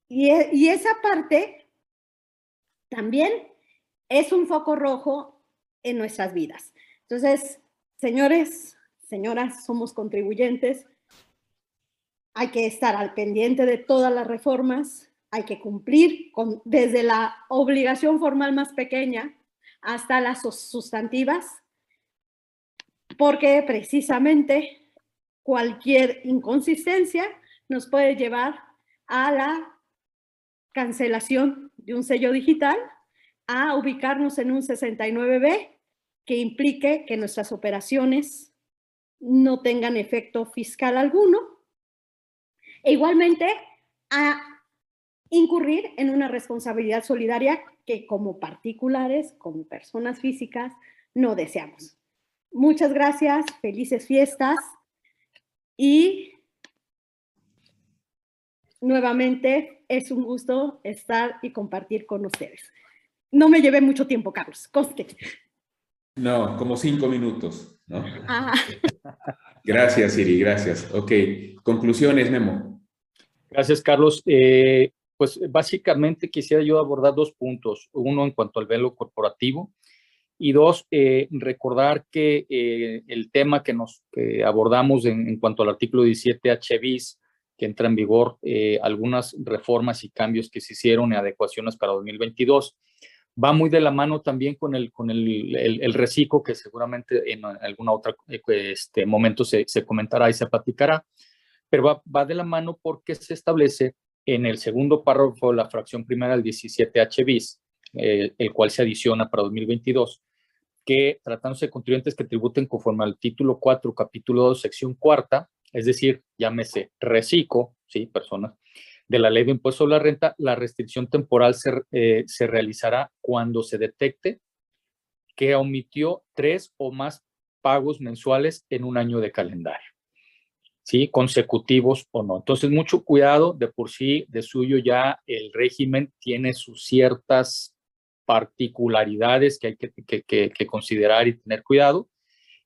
Y, e, y esa parte también es un foco rojo en nuestras vidas. Entonces, señores, señoras, somos contribuyentes, hay que estar al pendiente de todas las reformas, hay que cumplir con, desde la obligación formal más pequeña hasta las sustantivas, porque precisamente cualquier inconsistencia nos puede llevar a la cancelación de un sello digital, a ubicarnos en un 69B que implique que nuestras operaciones no tengan efecto fiscal alguno. E igualmente a incurrir en una responsabilidad solidaria que como particulares, como personas físicas, no deseamos. Muchas gracias, felices fiestas y nuevamente es un gusto estar y compartir con ustedes. No me llevé mucho tiempo, Carlos, coste. No, como cinco minutos, ¿no? Ah. Gracias, Siri, gracias. Ok, conclusiones, Memo. Gracias, Carlos. Eh, pues básicamente quisiera yo abordar dos puntos. Uno en cuanto al velo corporativo y dos, eh, recordar que eh, el tema que nos abordamos en, cuanto al artículo 17 HBIS, que entra en vigor, eh, algunas reformas y cambios que se hicieron y adecuaciones para 2022, va muy de la mano también con el, con el, el, reciclo que seguramente en algún otro este, momento se, se, comentará y se platicará, pero va, va de la mano porque se establece en el segundo párrafo, la fracción primera del 17H bis, eh, el cual se adiciona para 2022, que tratándose de contribuyentes que tributen conforme al título 4, capítulo 2, sección cuarta, es decir, llámese reciclo, ¿sí? Personas, de la ley de impuesto sobre la renta, la restricción temporal se, eh, se realizará cuando se detecte que omitió tres o más pagos mensuales en un año de calendario. ¿sí? consecutivos o no. Entonces, mucho cuidado, de por sí, de suyo ya el régimen tiene sus ciertas particularidades que hay que, considerar y tener cuidado.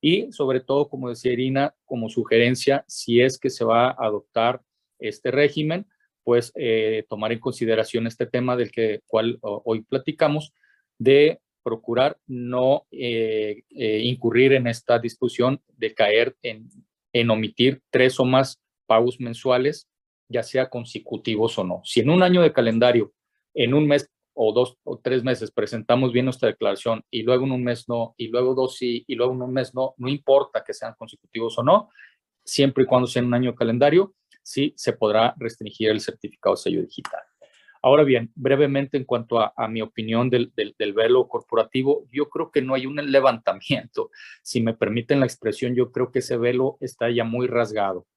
Y sobre todo, como decía Irina, como sugerencia, si es que se va a adoptar este régimen, pues eh, tomar en consideración este tema del que cual hoy platicamos, de procurar no eh, eh, incurrir en esta discusión de caer en, en omitir tres o más pagos mensuales, ya sea consecutivos o no. Si en un año de calendario, en un mes o dos o tres meses presentamos bien nuestra declaración y luego en un mes no, y luego dos sí, y luego en un mes no, no importa que sean consecutivos o no, siempre y cuando sea en un año calendario, sí se podrá restringir el certificado sello digital. Ahora bien, brevemente en cuanto a, mi opinión del, del, velo corporativo, yo creo que no hay un levantamiento. Si me permiten la expresión, yo creo que ese velo está ya muy rasgado.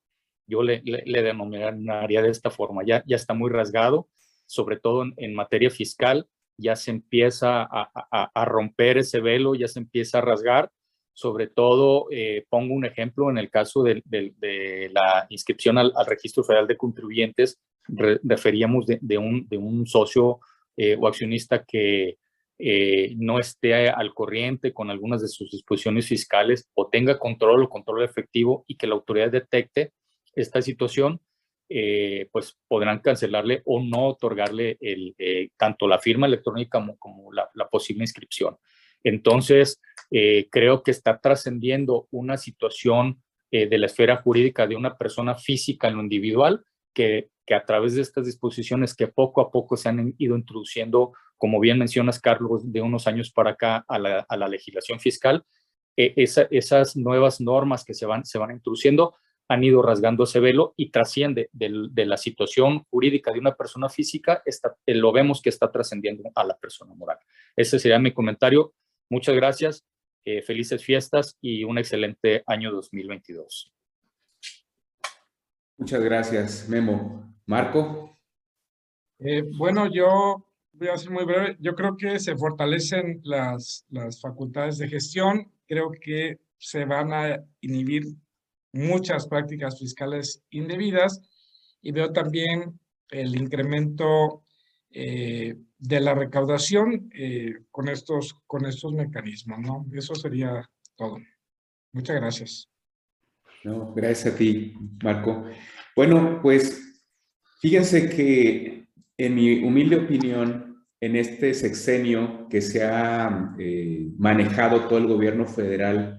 Yo le, le, denominaría de esta forma, ya, ya está muy rasgado, sobre todo en, materia fiscal, ya se empieza a, a, romper ese velo, ya se empieza a rasgar. Sobre todo, eh, pongo un ejemplo en el caso de, de la inscripción al, Registro Federal de Contribuyentes, referíamos de, un, de un socio eh, o accionista que eh, no esté al corriente con algunas de sus disposiciones fiscales o tenga control o control efectivo y que la autoridad detecte esta situación, eh, pues podrán cancelarle o no otorgarle el, tanto la firma electrónica como, la, la, posible inscripción. Entonces, creo que está trascendiendo una situación de la esfera jurídica de una persona física en lo individual que que a través de estas disposiciones que poco a poco se han ido introduciendo, como bien mencionas, Carlos, de unos años para acá a la, legislación fiscal, esas nuevas normas que se van, se van introduciendo han ido rasgando ese velo y trasciende de, la situación jurídica de una persona física, está, eh, lo vemos que está trascendiendo a la persona moral. Ese sería mi comentario. Muchas gracias, eh, felices fiestas y un excelente año 2022. Muchas gracias, Memo. Marco. Eh, bueno, yo voy a ser muy breve. Yo creo que se fortalecen las, las facultades de gestión. Creo que se van a inhibir muchas prácticas fiscales indebidas y veo también el incremento eh, de la recaudación eh, con, estos, con estos mecanismos, ¿no? Eso sería todo. Muchas gracias. No, gracias a ti, Marco. Bueno, pues Fíjense que en mi humilde opinión, en este sexenio que se ha eh, manejado todo el gobierno federal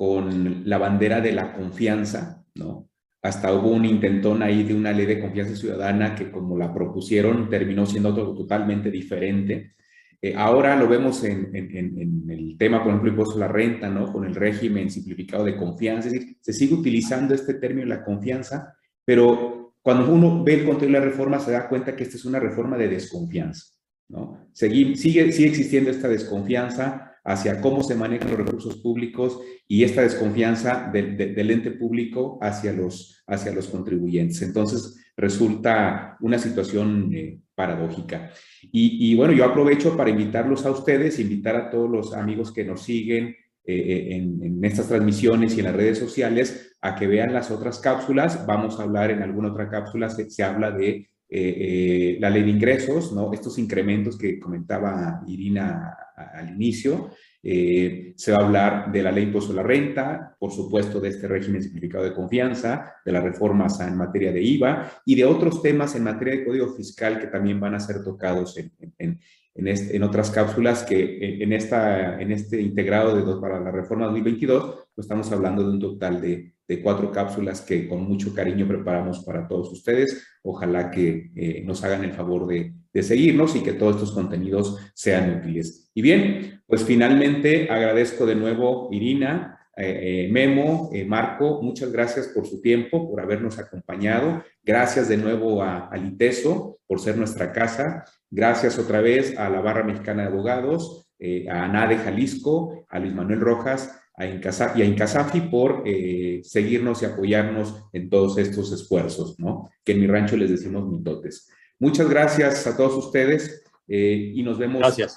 con la bandera de la confianza, ¿no? Hasta hubo un intentón ahí de una ley de confianza ciudadana que como la propusieron terminó siendo algo totalmente diferente. Eh, ahora lo vemos en, el tema, por ejemplo, impuesto a la renta, ¿no? Con el régimen simplificado de confianza. Es decir, se sigue utilizando este término la confianza, pero cuando uno ve el contenido de la reforma se da cuenta que esta es una reforma de desconfianza. ¿no? sigue, sigue existiendo esta desconfianza hacia cómo se manejan los recursos públicos y esta desconfianza del ente público hacia los, hacia los contribuyentes. Entonces, resulta una situación eh, paradójica. Y, bueno, yo aprovecho para invitarlos a ustedes, invitar a todos los amigos que nos siguen eh, eh, en, estas transmisiones y en las redes sociales a que vean las otras cápsulas. Vamos a hablar en alguna otra cápsula, se, habla de eh, la ley de ingresos, ¿no? estos incrementos que comentaba Irina al inicio. se va a hablar de la ley impuesto a la renta, por supuesto de este régimen simplificado de confianza, de las reformas en materia de IVA y de otros temas en materia de código fiscal que también van a ser tocados en, en, en, otras cápsulas que en, esta, en este integrado de para la reforma 2022, pues estamos hablando de un total de, de, cuatro cápsulas que con mucho cariño preparamos para todos ustedes. Ojalá que eh, nos hagan el favor de, seguirnos y que todos estos contenidos sean útiles. Y bien, pues finalmente agradezco de nuevo Irina, eh, eh, Memo, Marco, muchas gracias por su tiempo, por habernos acompañado. Gracias de nuevo a, a Liteso por ser nuestra casa Gracias otra vez a la Barra Mexicana de Abogados, eh, a ANADE Jalisco, a Luis Manuel Rojas a y a Incasafi por eh, seguirnos y apoyarnos en todos estos esfuerzos, ¿no? Que en mi rancho les decimos mitotes. Muchas gracias a todos ustedes eh, y nos vemos. Gracias.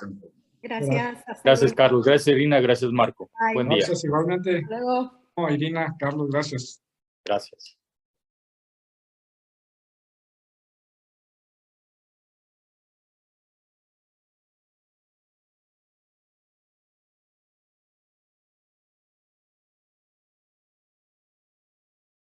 Gracias. Gracias, Carlos. Gracias, Irina. Gracias, Marco. Buen día. Gracias, igualmente. Luego. Irina, Carlos, gracias. Gracias.